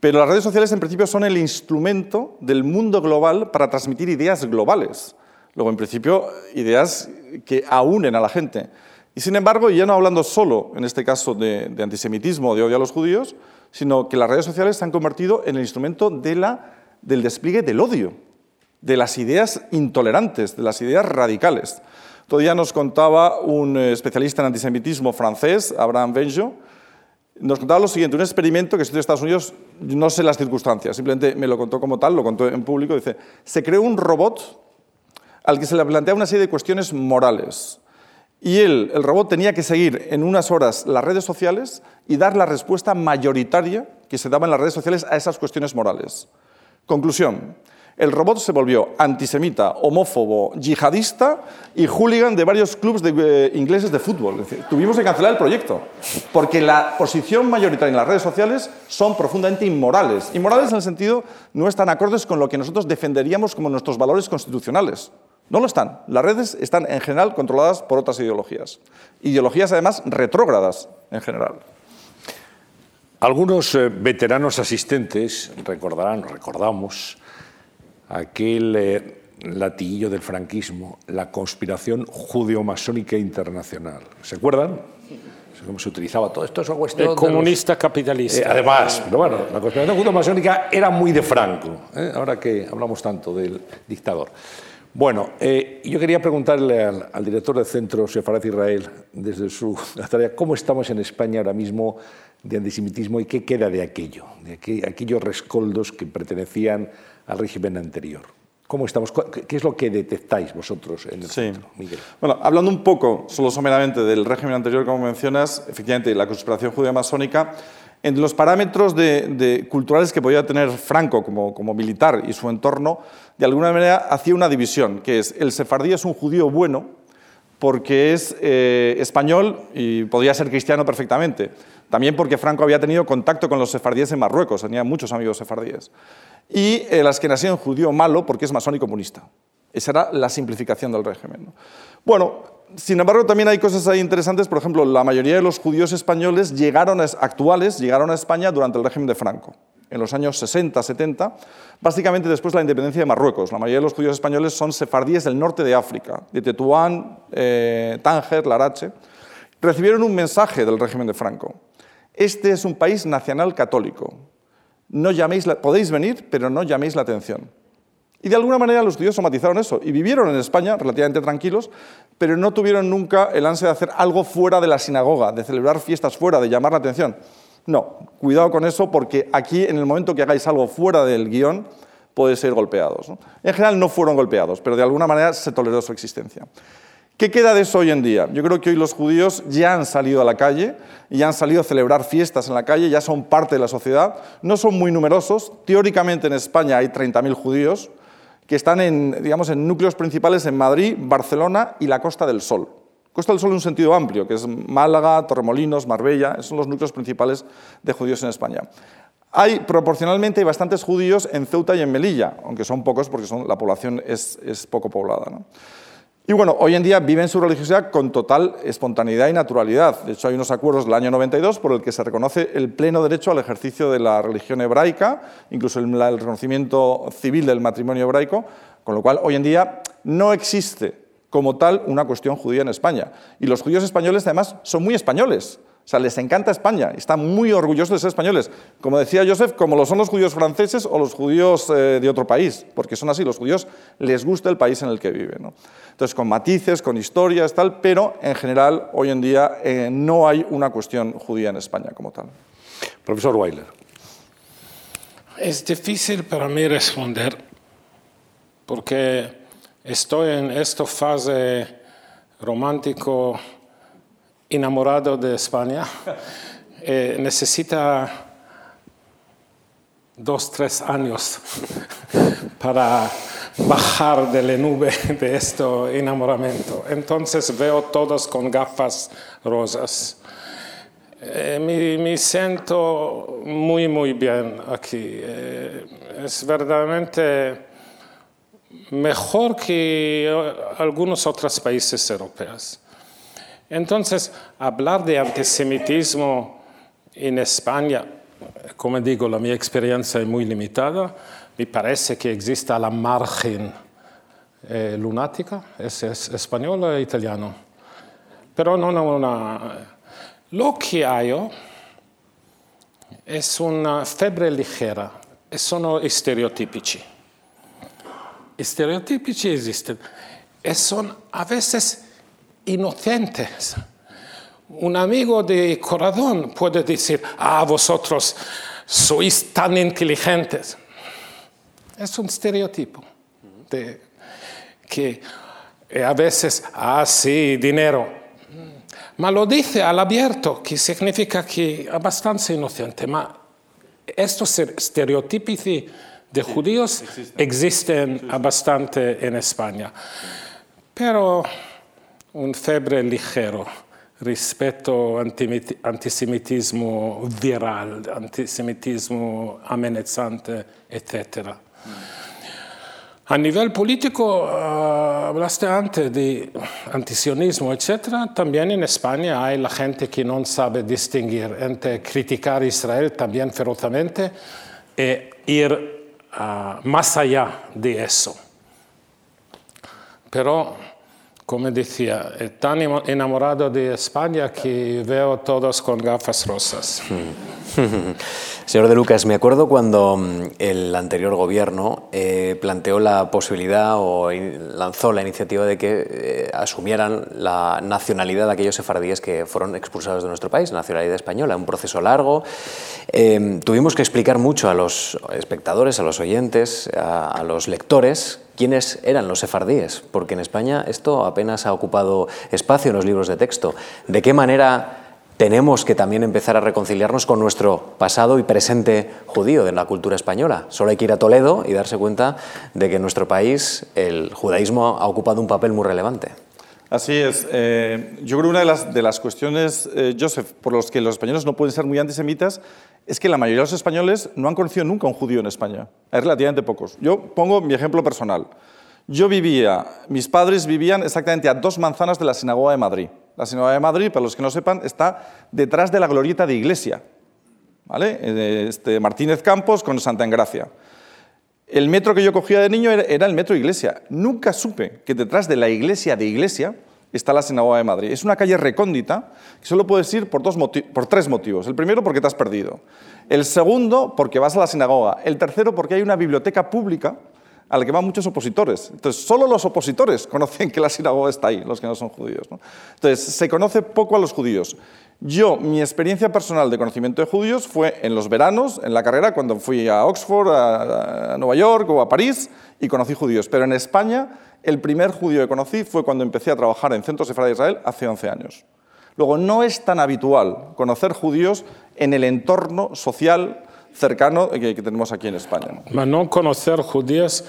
Pero las redes sociales, en principio, son el instrumento del mundo global para transmitir ideas globales. Luego, en principio, ideas que aúnen a la gente. Y sin embargo, ya no hablando solo, en este caso, de, antisemitismo o de odio a los judíos, sino que las redes sociales se han convertido en el instrumento de la, del despliegue del odio de las ideas intolerantes, de las ideas radicales. Todavía nos contaba un eh, especialista en antisemitismo francés, Abraham Benjo, nos contaba lo siguiente, un experimento que se hizo en Estados Unidos, no sé las circunstancias, simplemente me lo contó como tal, lo contó en público, dice, se creó un robot al que se le plantea una serie de cuestiones morales. Y él, el robot, tenía que seguir en unas horas las redes sociales y dar la respuesta mayoritaria que se daba en las redes sociales a esas cuestiones morales. Conclusión, el robot se volvió antisemita, homófobo, yihadista y hooligan de varios clubes eh, ingleses de fútbol. tuvimos que cancelar el proyecto, porque la posición mayoritaria en las redes sociales son profundamente inmorales. Inmorales en el sentido no están acordes con lo que nosotros defenderíamos como nuestros valores constitucionales. No lo están. Las redes están en general controladas por otras ideologías. Ideologías además retrógradas en general. Algunos eh, veteranos asistentes recordarán, recordamos, aquel eh, latiguillo del franquismo, la conspiración judeo-masónica internacional. ¿Se acuerdan? cómo se utilizaba todo esto. Es El comunista capitalista. Eh, además, pero bueno, la conspiración judeo-masónica era muy de Franco, ¿eh? ahora que hablamos tanto del dictador. Bueno, yo quería preguntarle al, director del Centro Sefarad Israel, desde su tarea, ¿cómo estamos en España ahora mismo de antisemitismo y qué queda de aquello, de aquellos rescoldos que pertenecían al régimen anterior. ¿Cómo estamos? ¿Qué es lo que detectáis vosotros en el centro, Miguel? Bueno, hablando un poco, solo someramente, del régimen anterior, como mencionas, efectivamente, la conspiración judía-masónica, en los parámetros de, culturales que podía tener Franco como, como, militar y su entorno, de alguna manera hacía una división, que es el sefardí es un judío bueno porque es eh, español y podría ser cristiano perfectamente. También porque Franco había tenido contacto con los sefardíes en Marruecos, tenía muchos amigos sefardíes y las que nacieron judío malo porque es masón y comunista. Esa era la simplificación del régimen. Bueno, sin embargo, también hay cosas ahí interesantes. Por ejemplo, la mayoría de los judíos españoles llegaron actuales llegaron a España durante el régimen de Franco, en los años 60, 70, básicamente después de la independencia de Marruecos. La mayoría de los judíos españoles son sefardíes del norte de África, de Tetuán, eh, Tánger, Larache. Recibieron un mensaje del régimen de Franco. Este es un país nacional católico no llaméis podéis venir, pero no llaméis la atención. Y de alguna manera los judíos somatizaron eso y vivieron en España relativamente tranquilos, pero no tuvieron nunca el ansia de hacer algo fuera de la sinagoga, de celebrar fiestas fuera, de llamar la atención. No, cuidado con eso porque aquí en el momento que hagáis algo fuera del guion podéis ser golpeados. En general no fueron golpeados, pero de alguna manera se toleró su existencia. ¿Qué queda de eso hoy en día? Yo creo que hoy los judíos ya han salido a la calle, ya han salido a celebrar fiestas en la calle, ya son parte de la sociedad. No son muy numerosos. Teóricamente en España hay 30.000 judíos que están en, digamos, en núcleos principales en Madrid, Barcelona y la Costa del Sol. Costa del Sol en un sentido amplio, que es Málaga, Torremolinos, Marbella, esos son los núcleos principales de judíos en España. Hay proporcionalmente bastantes judíos en Ceuta y en Melilla, aunque son pocos porque son, la población es, es poco poblada. ¿no? Y bueno, hoy en día viven su religiosidad con total espontaneidad y naturalidad. De hecho, hay unos acuerdos del año 92 por el que se reconoce el pleno derecho al ejercicio de la religión hebraica, incluso el, el reconocimiento civil del matrimonio hebraico, con lo cual hoy en día no existe como tal una cuestión judía en España. Y los judíos españoles, además, son muy españoles. O sea, les encanta España, están muy orgullosos de ser españoles. Como decía Joseph, como lo son los judíos franceses o los judíos eh, de otro país, porque son así, los judíos les gusta el país en el que viven. ¿no? Entonces, con matices, con historias, tal, pero en general, hoy en día eh, no hay una cuestión judía en España como tal. Profesor Weiler. Es difícil para mí responder porque estoy en esta fase romántico enamorado de España. Eh, necesita dos, tres años [laughs] para bajar de la nube de este enamoramiento. Entonces veo todos con gafas rosas. Eh, me, siento muy, muy bien aquí. Eh, es verdaderamente mejor que algunos otros países europeos. Entonces, hablar de antisemitismo en España, como digo, la mi experiencia es muy limitada. Me parece que existe a la margen eh, lunática, es, es español o italiano. Pero no, no. Lo que hay es una febbre ligera e sono stereotipici. Stereotipici esisten e a veces inocentes. Un amigo de corazón puede decir, ah, vosotros sois tan inteligentes. Es un estereotipo de, que a veces, ah, sí, dinero. Ma lo dice al abierto, que significa que es bastante inocente. Ma estos estereotipos de judíos existen bastante en España. Pero un febbre ligero rispetto antisemitismo viral, antisemitismo amenazante, etc. A nivel político, uh, hablaste antes de antisionismo, etc. También en España hay la gente que no sabe distinguir entre criticar a Israel también ferozmente e ir uh, más allá de eso. Pero como decía, tan enamorado de España que veo todos con gafas rosas. [laughs] Señor de Lucas, me acuerdo cuando mm, el anterior gobierno eh, planteó la posibilidad o lanzó la iniciativa de que eh, asumieran la nacionalidad de aquellos sefardíes que fueron expulsados de nuestro país, nacionalidad española, un proceso largo. Eh, tuvimos que explicar mucho a los espectadores, a los oyentes, a los lectores quiénes eran los sefardíes, porque en España esto apenas ha ocupado espacio en los libros de texto. ¿De qué manera tenemos que también empezar a reconciliarnos con nuestro pasado y presente judío de la cultura española? Solo hay que ir a Toledo y darse cuenta de que en nuestro país el judaísmo ha ocupado un papel muy relevante. Así es. Eh, yo creo que una de las, cuestiones, eh, Joseph, por los que los españoles no pueden ser muy antisemitas, es que la mayoría de los españoles no han conocido nunca a un judío en España. Hay relativamente pocos. Yo pongo mi ejemplo personal. Yo vivía, mis padres vivían exactamente a dos manzanas de la Sinagoga de Madrid. La Sinagoga de Madrid, para los que no sepan, está detrás de la glorieta de Iglesia. ¿Vale? Eh, este, Martínez Campos con Santa Engracia. El metro que yo cogía de niño era el metro Iglesia. Nunca supe que detrás de la iglesia de Iglesia está la Sinagoga de Madrid. Es una calle recóndita que solo puedes ir por, dos por tres motivos. El primero, porque te has perdido. El segundo, porque vas a la sinagoga. El tercero, porque hay una biblioteca pública a la que van muchos opositores. Entonces, solo los opositores [laughs] conocen que la sinagoga está ahí, los que no son judíos. Entonces, se conoce poco a los judíos. Yo, mi experiencia personal de conocimiento de judíos fue en los veranos, en la carrera, cuando fui a Oxford, a, Nueva York o a París y conocí judíos. Pero en España, el primer judío que conocí fue cuando empecé a trabajar en Centros de Israel hace 11 años. Luego, no es tan habitual conocer judíos en el entorno social cercano que, tenemos aquí en España. ¿no? no conocer judíos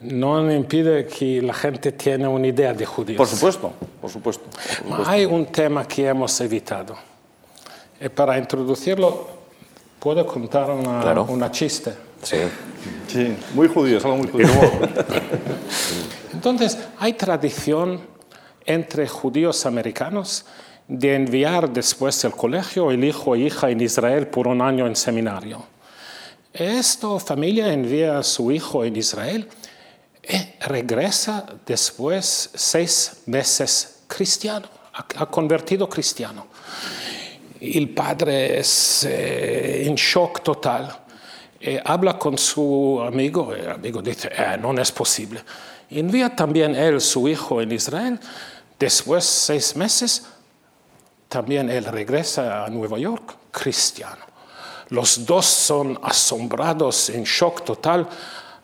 no impide que la gente tenga una idea de judíos. Por supuesto, por supuesto. Hay un tema que hemos evitado. Y para introducirlo, ¿puedo contar una, una chiste? Sí. Sí, muy judío, es algo muy judío. [laughs] Entonces, hay tradición entre judíos americanos de enviar después del colegio el hijo e hija en Israel por un año en seminario. Esta familia envía a su hijo en Israel y regresa después seis meses cristiano, ha convertido cristiano. El padre es eh, en shock total. Eh, habla con su amigo, el amigo dice, eh, no es posible. Envía también él su hijo en Israel. Después, seis meses, también él regresa a Nueva York cristiano. Los dos son asombrados, en shock total,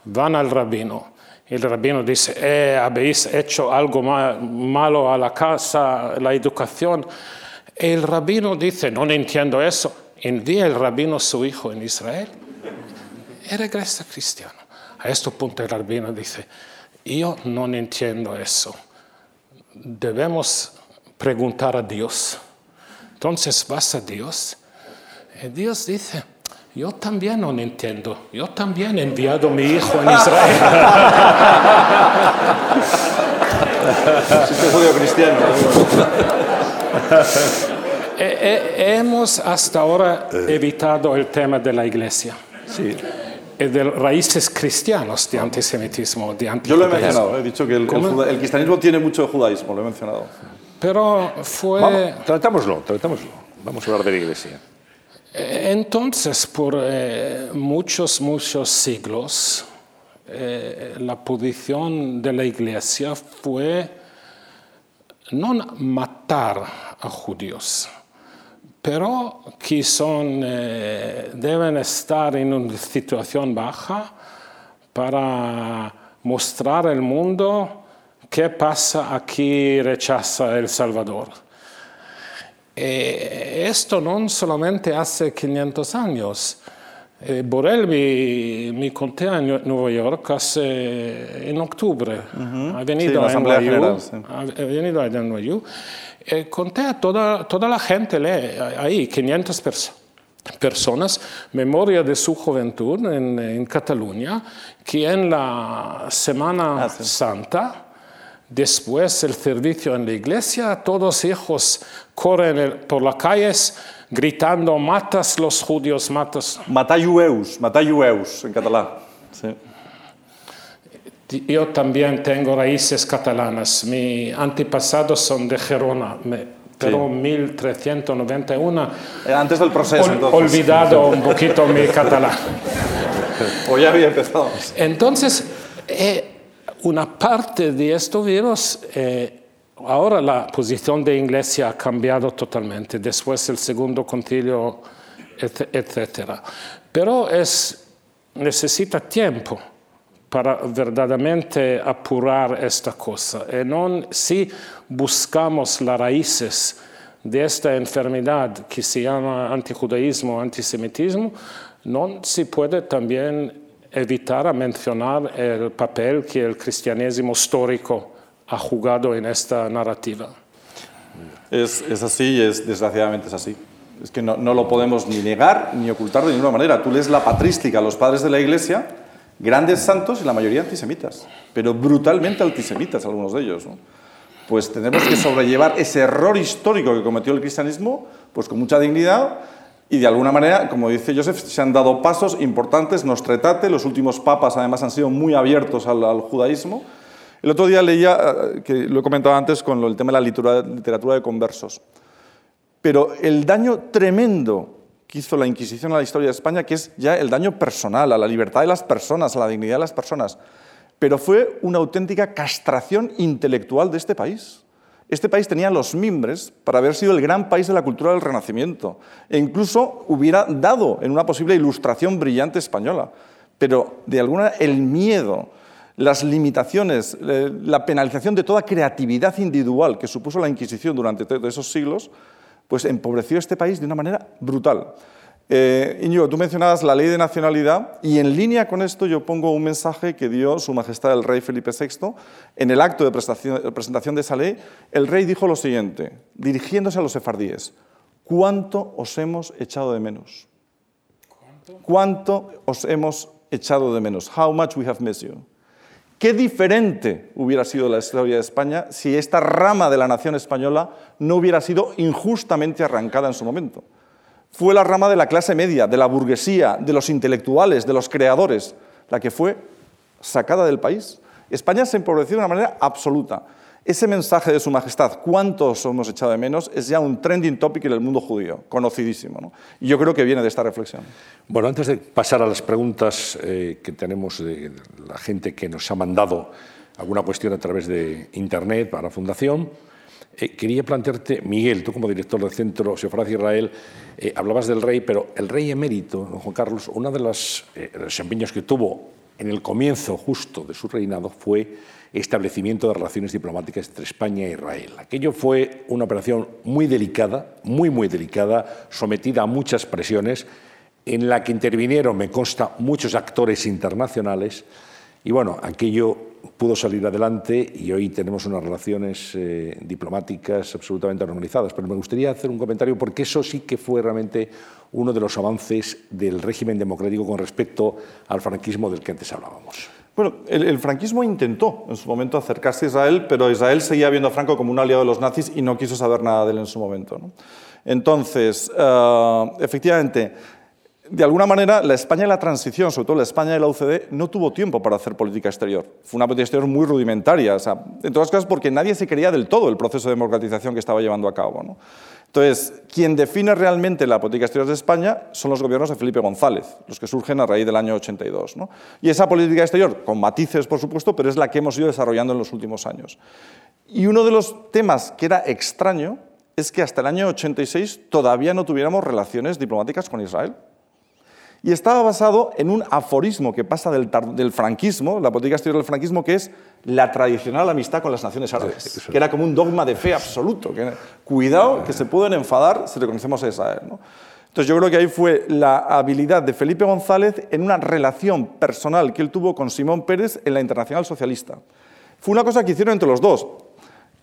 van al rabino. El rabino dice, eh, habéis hecho algo malo a la casa, la educación. El rabino dice, no entiendo eso. Envía el rabino a su hijo en Israel y regresa cristiano. A este punto el rabino dice, yo no entiendo eso. Debemos preguntar a Dios. Entonces vas a Dios y Dios dice, yo también no entiendo, yo también he enviado a mi hijo en Israel. [laughs] Soy judío cristiano. [laughs] hemos hasta ahora evitado el tema de la iglesia. Sí. Y de raíces cristianos de antisemitismo. De Yo lo he mencionado, he dicho que el, el, cristianismo tiene mucho judaísmo, lo he mencionado. Pero fue... Vamos, tratámoslo, tratámoslo. Vamos a hablar de la iglesia. Entonces, por eh, muchos, muchos siglos, eh, la posición de la iglesia fue no matar a judíos, pero que son, eh, deben estar en una situación baja para mostrar al mundo ¿Qué pasa aquí rechaza El Salvador? Eh, esto no solamente hace 500 años. Eh, Borel mi, mi conté en Nueva York hace, en octubre. Ha venido a NYU. Ha venido a NYU. Eh, conté a toda, toda la gente lee, ahí, 500 personas memoria de su juventud en, en Cataluña, que en la Semana ah, Santa Después el servicio en la iglesia, todos hijos corren por las calles gritando, matas los judíos, matas. Matayueus, matayueus en catalán. Yo también tengo raíces catalanas. Mis antepasados son de Gerona, pero en 1391. Eh, antes del proceso, entonces. Olvidado un poquito mi catalán. [laughs] o ya había empezado. Entonces, eh, una parte de estos virus, eh, ahora la posición de Iglesia ha cambiado totalmente, después del segundo concilio, etc. Pero es, necesita tiempo para verdaderamente apurar esta cosa. Y no, si buscamos las raíces de esta enfermedad que se llama antijudaísmo, antisemitismo, no se puede también evitar a mencionar el papel que el cristianismo histórico ha jugado en esta narrativa. Es, es así y es, desgraciadamente es así. Es que no, no, lo podemos ni negar ni ocultar de ninguna manera. Tú lees la patrística, los padres de la Iglesia, grandes santos y la mayoría antisemitas, pero brutalmente antisemitas algunos de ellos. Pues tenemos que sobrellevar ese error histórico que cometió el cristianismo pues con mucha dignidad y de alguna manera, como dice Joseph, se han dado pasos importantes. Nostretate, los últimos papas además han sido muy abiertos al, judaísmo. El otro día leía, eh, que lo he comentado antes con el tema de la literatura de conversos, pero el daño tremendo que hizo la Inquisición a la historia de España, que es ya el daño personal, a la libertad de las personas, a la dignidad de las personas. pero fue una auténtica castración intelectual de este país. Este país tenía los mimbres para haber sido el gran país de la cultura del Renacimiento e incluso hubiera dado en una posible ilustración brillante española. Pero de alguna manera el miedo, las limitaciones, eh, la penalización de toda creatividad individual que supuso la Inquisición durante esos siglos, pues empobreció este país de una manera brutal. Eh, Íñigo, tú mencionabas la ley de nacionalidad y en línea con esto yo pongo un mensaje que dio Su Majestad el Rey Felipe VI. En el acto de presentación de esa ley, el rey dijo lo siguiente, dirigiéndose a los sefardíes, ¿cuánto os hemos echado de menos? ¿Cuánto os hemos echado de menos? How much we have missed you. Qué diferente hubiera sido la historia de España si esta rama de la nación española no hubiera sido injustamente arrancada en su momento. Fue la rama de la clase media, de la burguesía, de los intelectuales, de los creadores, la que fue sacada del país. España se empobreció de una manera absoluta. Ese mensaje de Su Majestad, ¿cuántos hemos echado de menos? Es ya un trending topic en el mundo judío, conocidísimo. Y yo creo que viene de esta reflexión. Bueno, antes de pasar a las preguntas eh, que tenemos de la gente que nos ha mandado alguna cuestión a través de Internet para la Fundación, eh, quería plantearte, Miguel, tú como director del Centro Seofraz Israel, eh, hablabas del rey, pero el rey emérito, don Juan Carlos, uno de los desempeños que tuvo en el comienzo justo de su reinado fue establecimiento de relaciones diplomáticas entre España e Israel. Aquello fue una operación muy delicada, muy, muy delicada, sometida a muchas presiones, en la que intervinieron, me consta, muchos actores internacionales. Y bueno, aquello pudo salir adelante y hoy tenemos unas relaciones eh, diplomáticas absolutamente normalizadas. Pero me gustaría hacer un comentario porque eso sí que fue realmente uno de los avances del régimen democrático con respecto al franquismo del que antes hablábamos. Bueno, el, franquismo intentó en su momento acercarse a Israel, pero Israel seguía viendo a Franco como un aliado de los nazis y no quiso saber nada de él en su momento. Entonces, eh, efectivamente, de alguna manera, la España de la transición, sobre todo la España de la UCD, no tuvo tiempo para hacer política exterior. Fue una política exterior muy rudimentaria, o sea, en todas casos porque nadie se creía del todo el proceso de democratización que estaba llevando a cabo. ¿no? Entonces, quien define realmente la política exterior de España son los gobiernos de Felipe González, los que surgen a raíz del año 82. Y esa política exterior, con matices por supuesto, pero es la que hemos ido desarrollando en los últimos años. Y uno de los temas que era extraño es que hasta el año 86 todavía no tuviéramos relaciones diplomáticas con Israel y estaba basado en un aforismo que pasa del, franquismo, la política exterior del franquismo, que es la tradicional amistad con las naciones árabes, que era como un dogma de fe absoluto. Que, cuidado, que se pueden enfadar si reconocemos a Israel. Entonces yo creo que ahí fue la habilidad de Felipe González en una relación personal que él tuvo con Simón Pérez en la Internacional Socialista. Fue una cosa que hicieron entre los dos.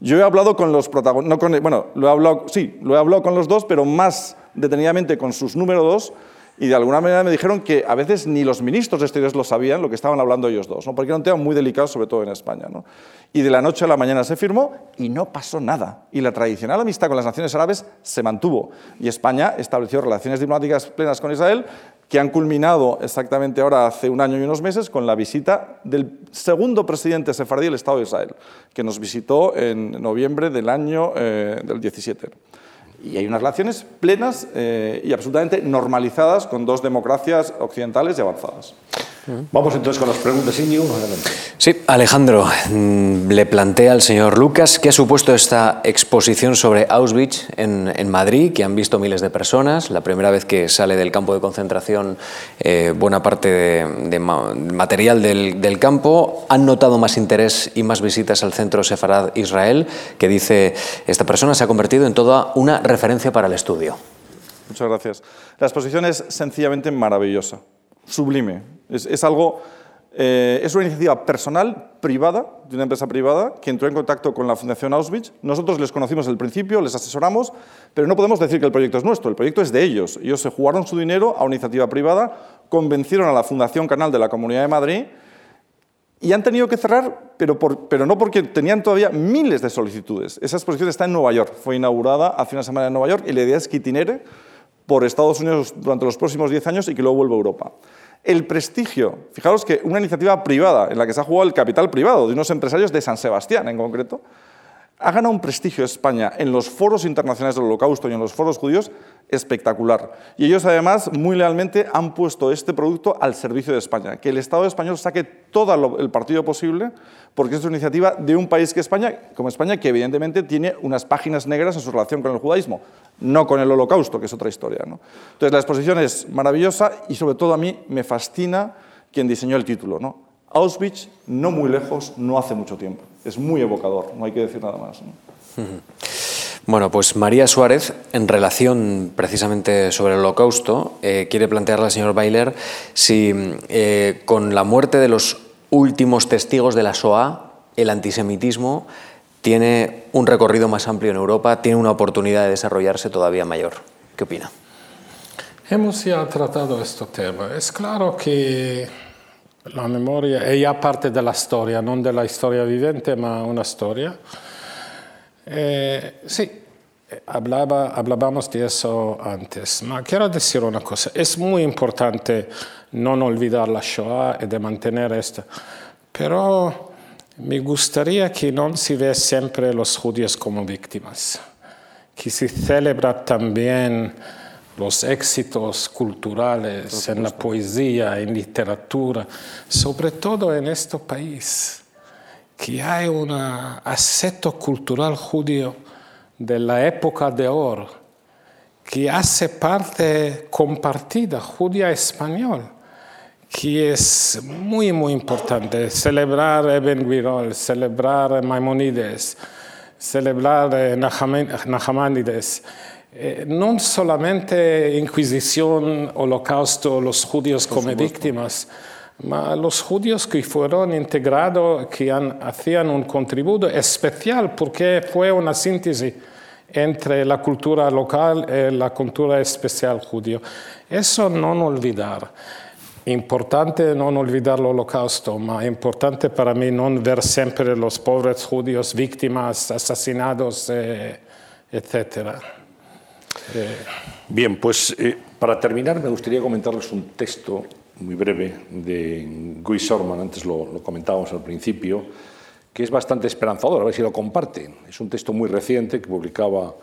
Yo he hablado con los protagonistas, bueno, lo he hablado, sí, lo he hablado con los dos, pero más detenidamente con sus número dos, y de alguna manera me dijeron que a veces ni los ministros de Exteriores lo sabían, lo que estaban hablando ellos dos, ¿no? porque era un tema muy delicado, sobre todo en España. ¿no? Y de la noche a la mañana se firmó y no pasó nada. Y la tradicional amistad con las naciones árabes se mantuvo. Y España estableció relaciones diplomáticas plenas con Israel, que han culminado exactamente ahora hace un año y unos meses con la visita del segundo presidente sefardí del Estado de Israel, que nos visitó en noviembre del año eh, del 17. Y hay unas relaciones plenas eh, y absolutamente normalizadas con dos democracias occidentales y avanzadas. Vamos entonces con las preguntas, Íñigo. Sí, Alejandro, mm, le plantea al señor Lucas qué ha supuesto esta exposición sobre Auschwitz en, Madrid, que han visto miles de personas, la primera vez que sale del campo de concentración eh, buena parte de, material del, del, campo. Han notado más interés y más visitas al centro Sefarad Israel, que dice esta persona se ha convertido en toda una referencia para el estudio. Muchas gracias. La exposición es sencillamente maravillosa sublime. Es, algo, eh, es una iniciativa personal, privada, de una empresa privada, que entró en contacto con la Fundación Auschwitz. Nosotros les conocimos al principio, les asesoramos, pero no podemos decir que el proyecto es nuestro, el proyecto es de ellos. Ellos se jugaron su dinero a una iniciativa privada, convencieron a la Fundación Canal de la Comunidad de Madrid y han tenido que cerrar, pero, pero, no porque tenían todavía miles de solicitudes. Esa exposición está en Nueva York, fue inaugurada hace una semana en Nueva York y la idea es que itinere por Estados Unidos durante los próximos 10 años y que luego vuelva a Europa. El prestigio, fijaros que una iniciativa privada en la que se ha jugado el capital privado de unos empresarios de San Sebastián en concreto, ha ganado un prestigio España en los foros internacionales del Holocausto y en los foros judíos espectacular. Y ellos además muy lealmente han puesto este producto al servicio de España, que el Estado español saque todo el partido posible, porque es una iniciativa de un país que España, como España, que evidentemente tiene unas páginas negras en su relación con el judaísmo, no con el Holocausto, que es otra historia. Entonces la exposición es maravillosa y sobre todo a mí me fascina quien diseñó el título. ¿no? Auschwitz, no muy lejos, no hace mucho tiempo. Es muy evocador, no hay que decir nada más. Bueno, pues María Suárez, en relación precisamente sobre el holocausto, eh, quiere plantearle al señor Bailer si eh, con la muerte de los últimos testigos de la SOA, el antisemitismo tiene un recorrido más amplio en Europa, tiene una oportunidad de desarrollarse todavía mayor. ¿Qué opina? Hemos ya tratado este tema. Es claro que la memoria è ya parte della storia, non della storia vivente, ma una storia. Eh, sí, hablaba, de eso antes, ma quiero decir una cosa, es muy importante non olvidar la Shoah e de mantener esto, pero me gustaría que non si ve sempre los judíos como víctimas, que si celebra también los éxitos culturales en la poesía, en literatura, sobre todo en este país, que hay un aspecto cultural judío de la época de oro, que hace parte compartida judía español, que es muy, muy importante. Celebrar Eben Guirol, celebrar Maimonides, celebrar Nachmanides eh, non solamente Inquisición, Holocausto, los judíos como víctimas, ma los judíos que fueron integrados, que han, hacían un contributo especial porque fue una síntesis entre la cultura local y la cultura especial judía. Eso no olvidar. Importante no olvidar el holocausto, ma importante para mí no ver siempre los pobres judíos víctimas, asesinados, eh, etc. Eh, bien, pues eh, para terminar me gustaría comentarles un texto muy breve de Guy Sorman, antes lo, comentábamos al principio, que es bastante esperanzador, a ver si lo comparten. Es un texto muy reciente que publicaba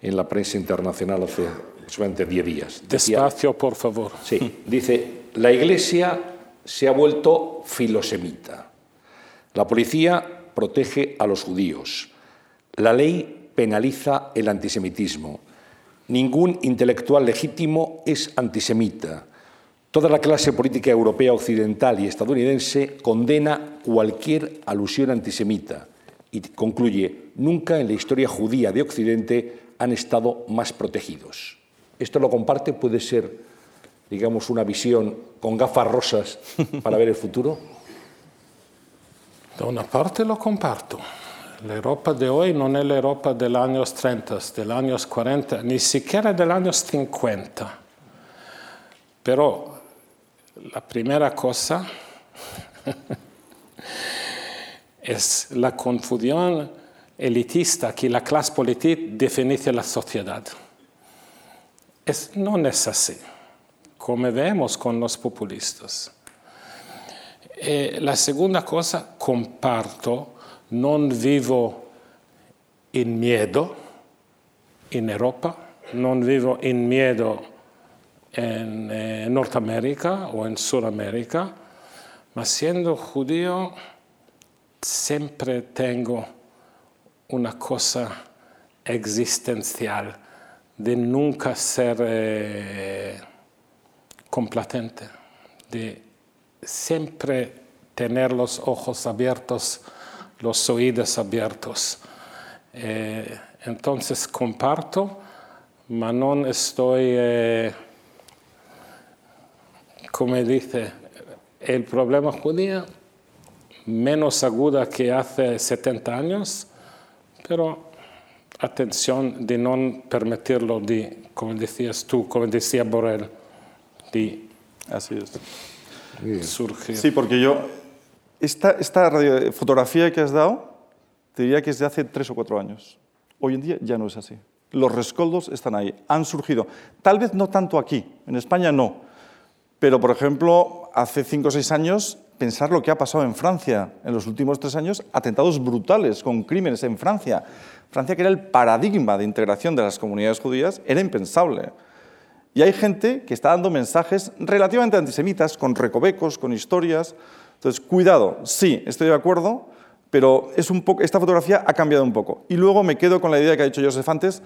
en la prensa internacional hace solamente 10 días. Despacio, por favor. Sí, dice, la Iglesia se ha vuelto filosemita. La policía protege a los judíos. La ley penaliza el antisemitismo. Ningún intelectual legítimo es antisemita. Toda la clase política europea occidental y estadounidense condena cualquier alusión antisemita y concluye, nunca en la historia judía de Occidente han estado más protegidos. ¿Esto lo comparte? ¿Puede ser, digamos, una visión con gafas rosas para ver el futuro? De una parte lo comparto. La Europa de hoy no es la Europa de los años 30, de los años 40, ni siquiera de los años 50. Pero la primera cosa es la confusión elitista que la clase política define la sociedad. Es, no es así, como vemos con los populistas. Eh, la segunda cosa, comparto non vivo in miedo in Europa, non vivo in miedo in eh, Norteamérica o in Sudamérica, ma siendo judío sempre tengo una cosa existencial de nunca ser eh, completamente, de siempre tener los ojos abiertos los oídos abiertos. Eh, entonces comparto, pero no estoy, eh, como dice, el problema judío menos aguda que hace 70 años, pero atención de no permitirlo de, como decías tú, como decía Borrell, de Así es. surgir. Sí, porque yo esta, fotografía que has dado, te diría que es de hace tres o cuatro años. Hoy en día ya no es así. Los rescoldos están ahí, han surgido. Tal vez no tanto aquí, en España no. Pero, por ejemplo, hace cinco o seis años pensar lo que ha pasado en Francia en los últimos tres años, atentados brutales con crímenes en Francia. Francia, que era el paradigma de integración de las comunidades judías, era impensable. Y hay gente que está dando mensajes relativamente antisemitas, con recovecos, con historias. Entonces, cuidado, sí, estoy de acuerdo, pero esta fotografía ha cambiado un poco. Y luego me quedo con la idea que ha dicho Joseph antes,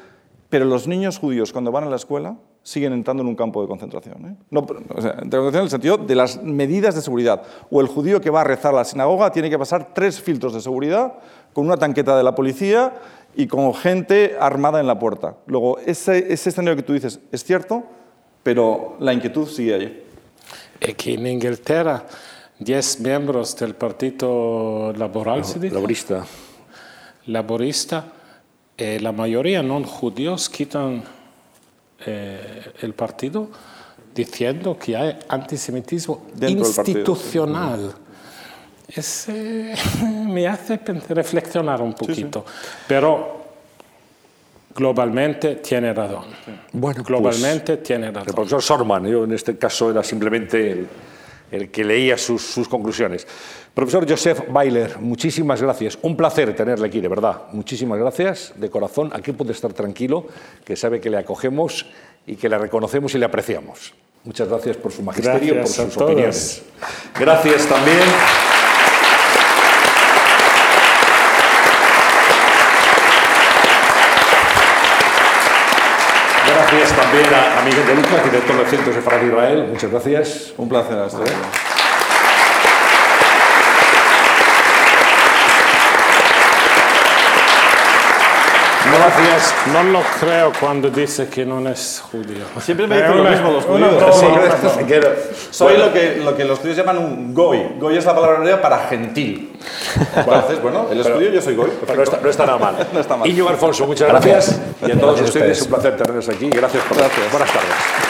pero los niños judíos cuando van a la escuela siguen entrando en un campo de concentración. ¿eh? No, o sea, en el sentido de las medidas de seguridad. O el judío que va a rezar a la sinagoga tiene que pasar tres filtros de seguridad con una tanqueta de la policía y con gente armada en la puerta. Luego, ese, ese escenario que tú dices es cierto, pero la inquietud sigue allí. Que en Inglaterra, 10 miembros del Partido Laboral, ¿se dice? Laborista. Laborista, eh, la mayoría no judíos quitan eh, el partido diciendo que hay antisemitismo Dentro institucional. Es, eh, [laughs] me hace reflexionar un poquito. Pero globalmente tiene razón. Bueno, pues, globalmente tiene El razón. profesor Sorman, yo en este caso era simplemente el, el que leía sus, sus conclusiones. Profesor Joseph Weiler, muchísimas gracias. Un placer tenerle aquí, de verdad. Muchísimas gracias, de corazón. Aquí puede estar tranquilo, que sabe que le acogemos y que le reconocemos y le apreciamos. Muchas gracias por su magisterio, Gracias por sus opiniones. Gracias también. Gracias también a, a Miguel de Luca, director del Centro Sefarad de Israel. Muchas gracias. Un placer, hasta luego. Gracias. No lo creo cuando dice que no es judío. Siempre me dicen lo mismo los judíos. Soy lo, que, lo que los judíos llaman un goy. Goy es la palabra hebrea para gentil. Entonces, bueno, él es judío, yo soy goy. No está, no está nada mal. [laughs] No está mal. Íñigo Alfonso, muchas gracias. Y a todos Gracias a ustedes, ustedes. un placer tenerlos aquí. Gracias por Gracias. Buenas tardes.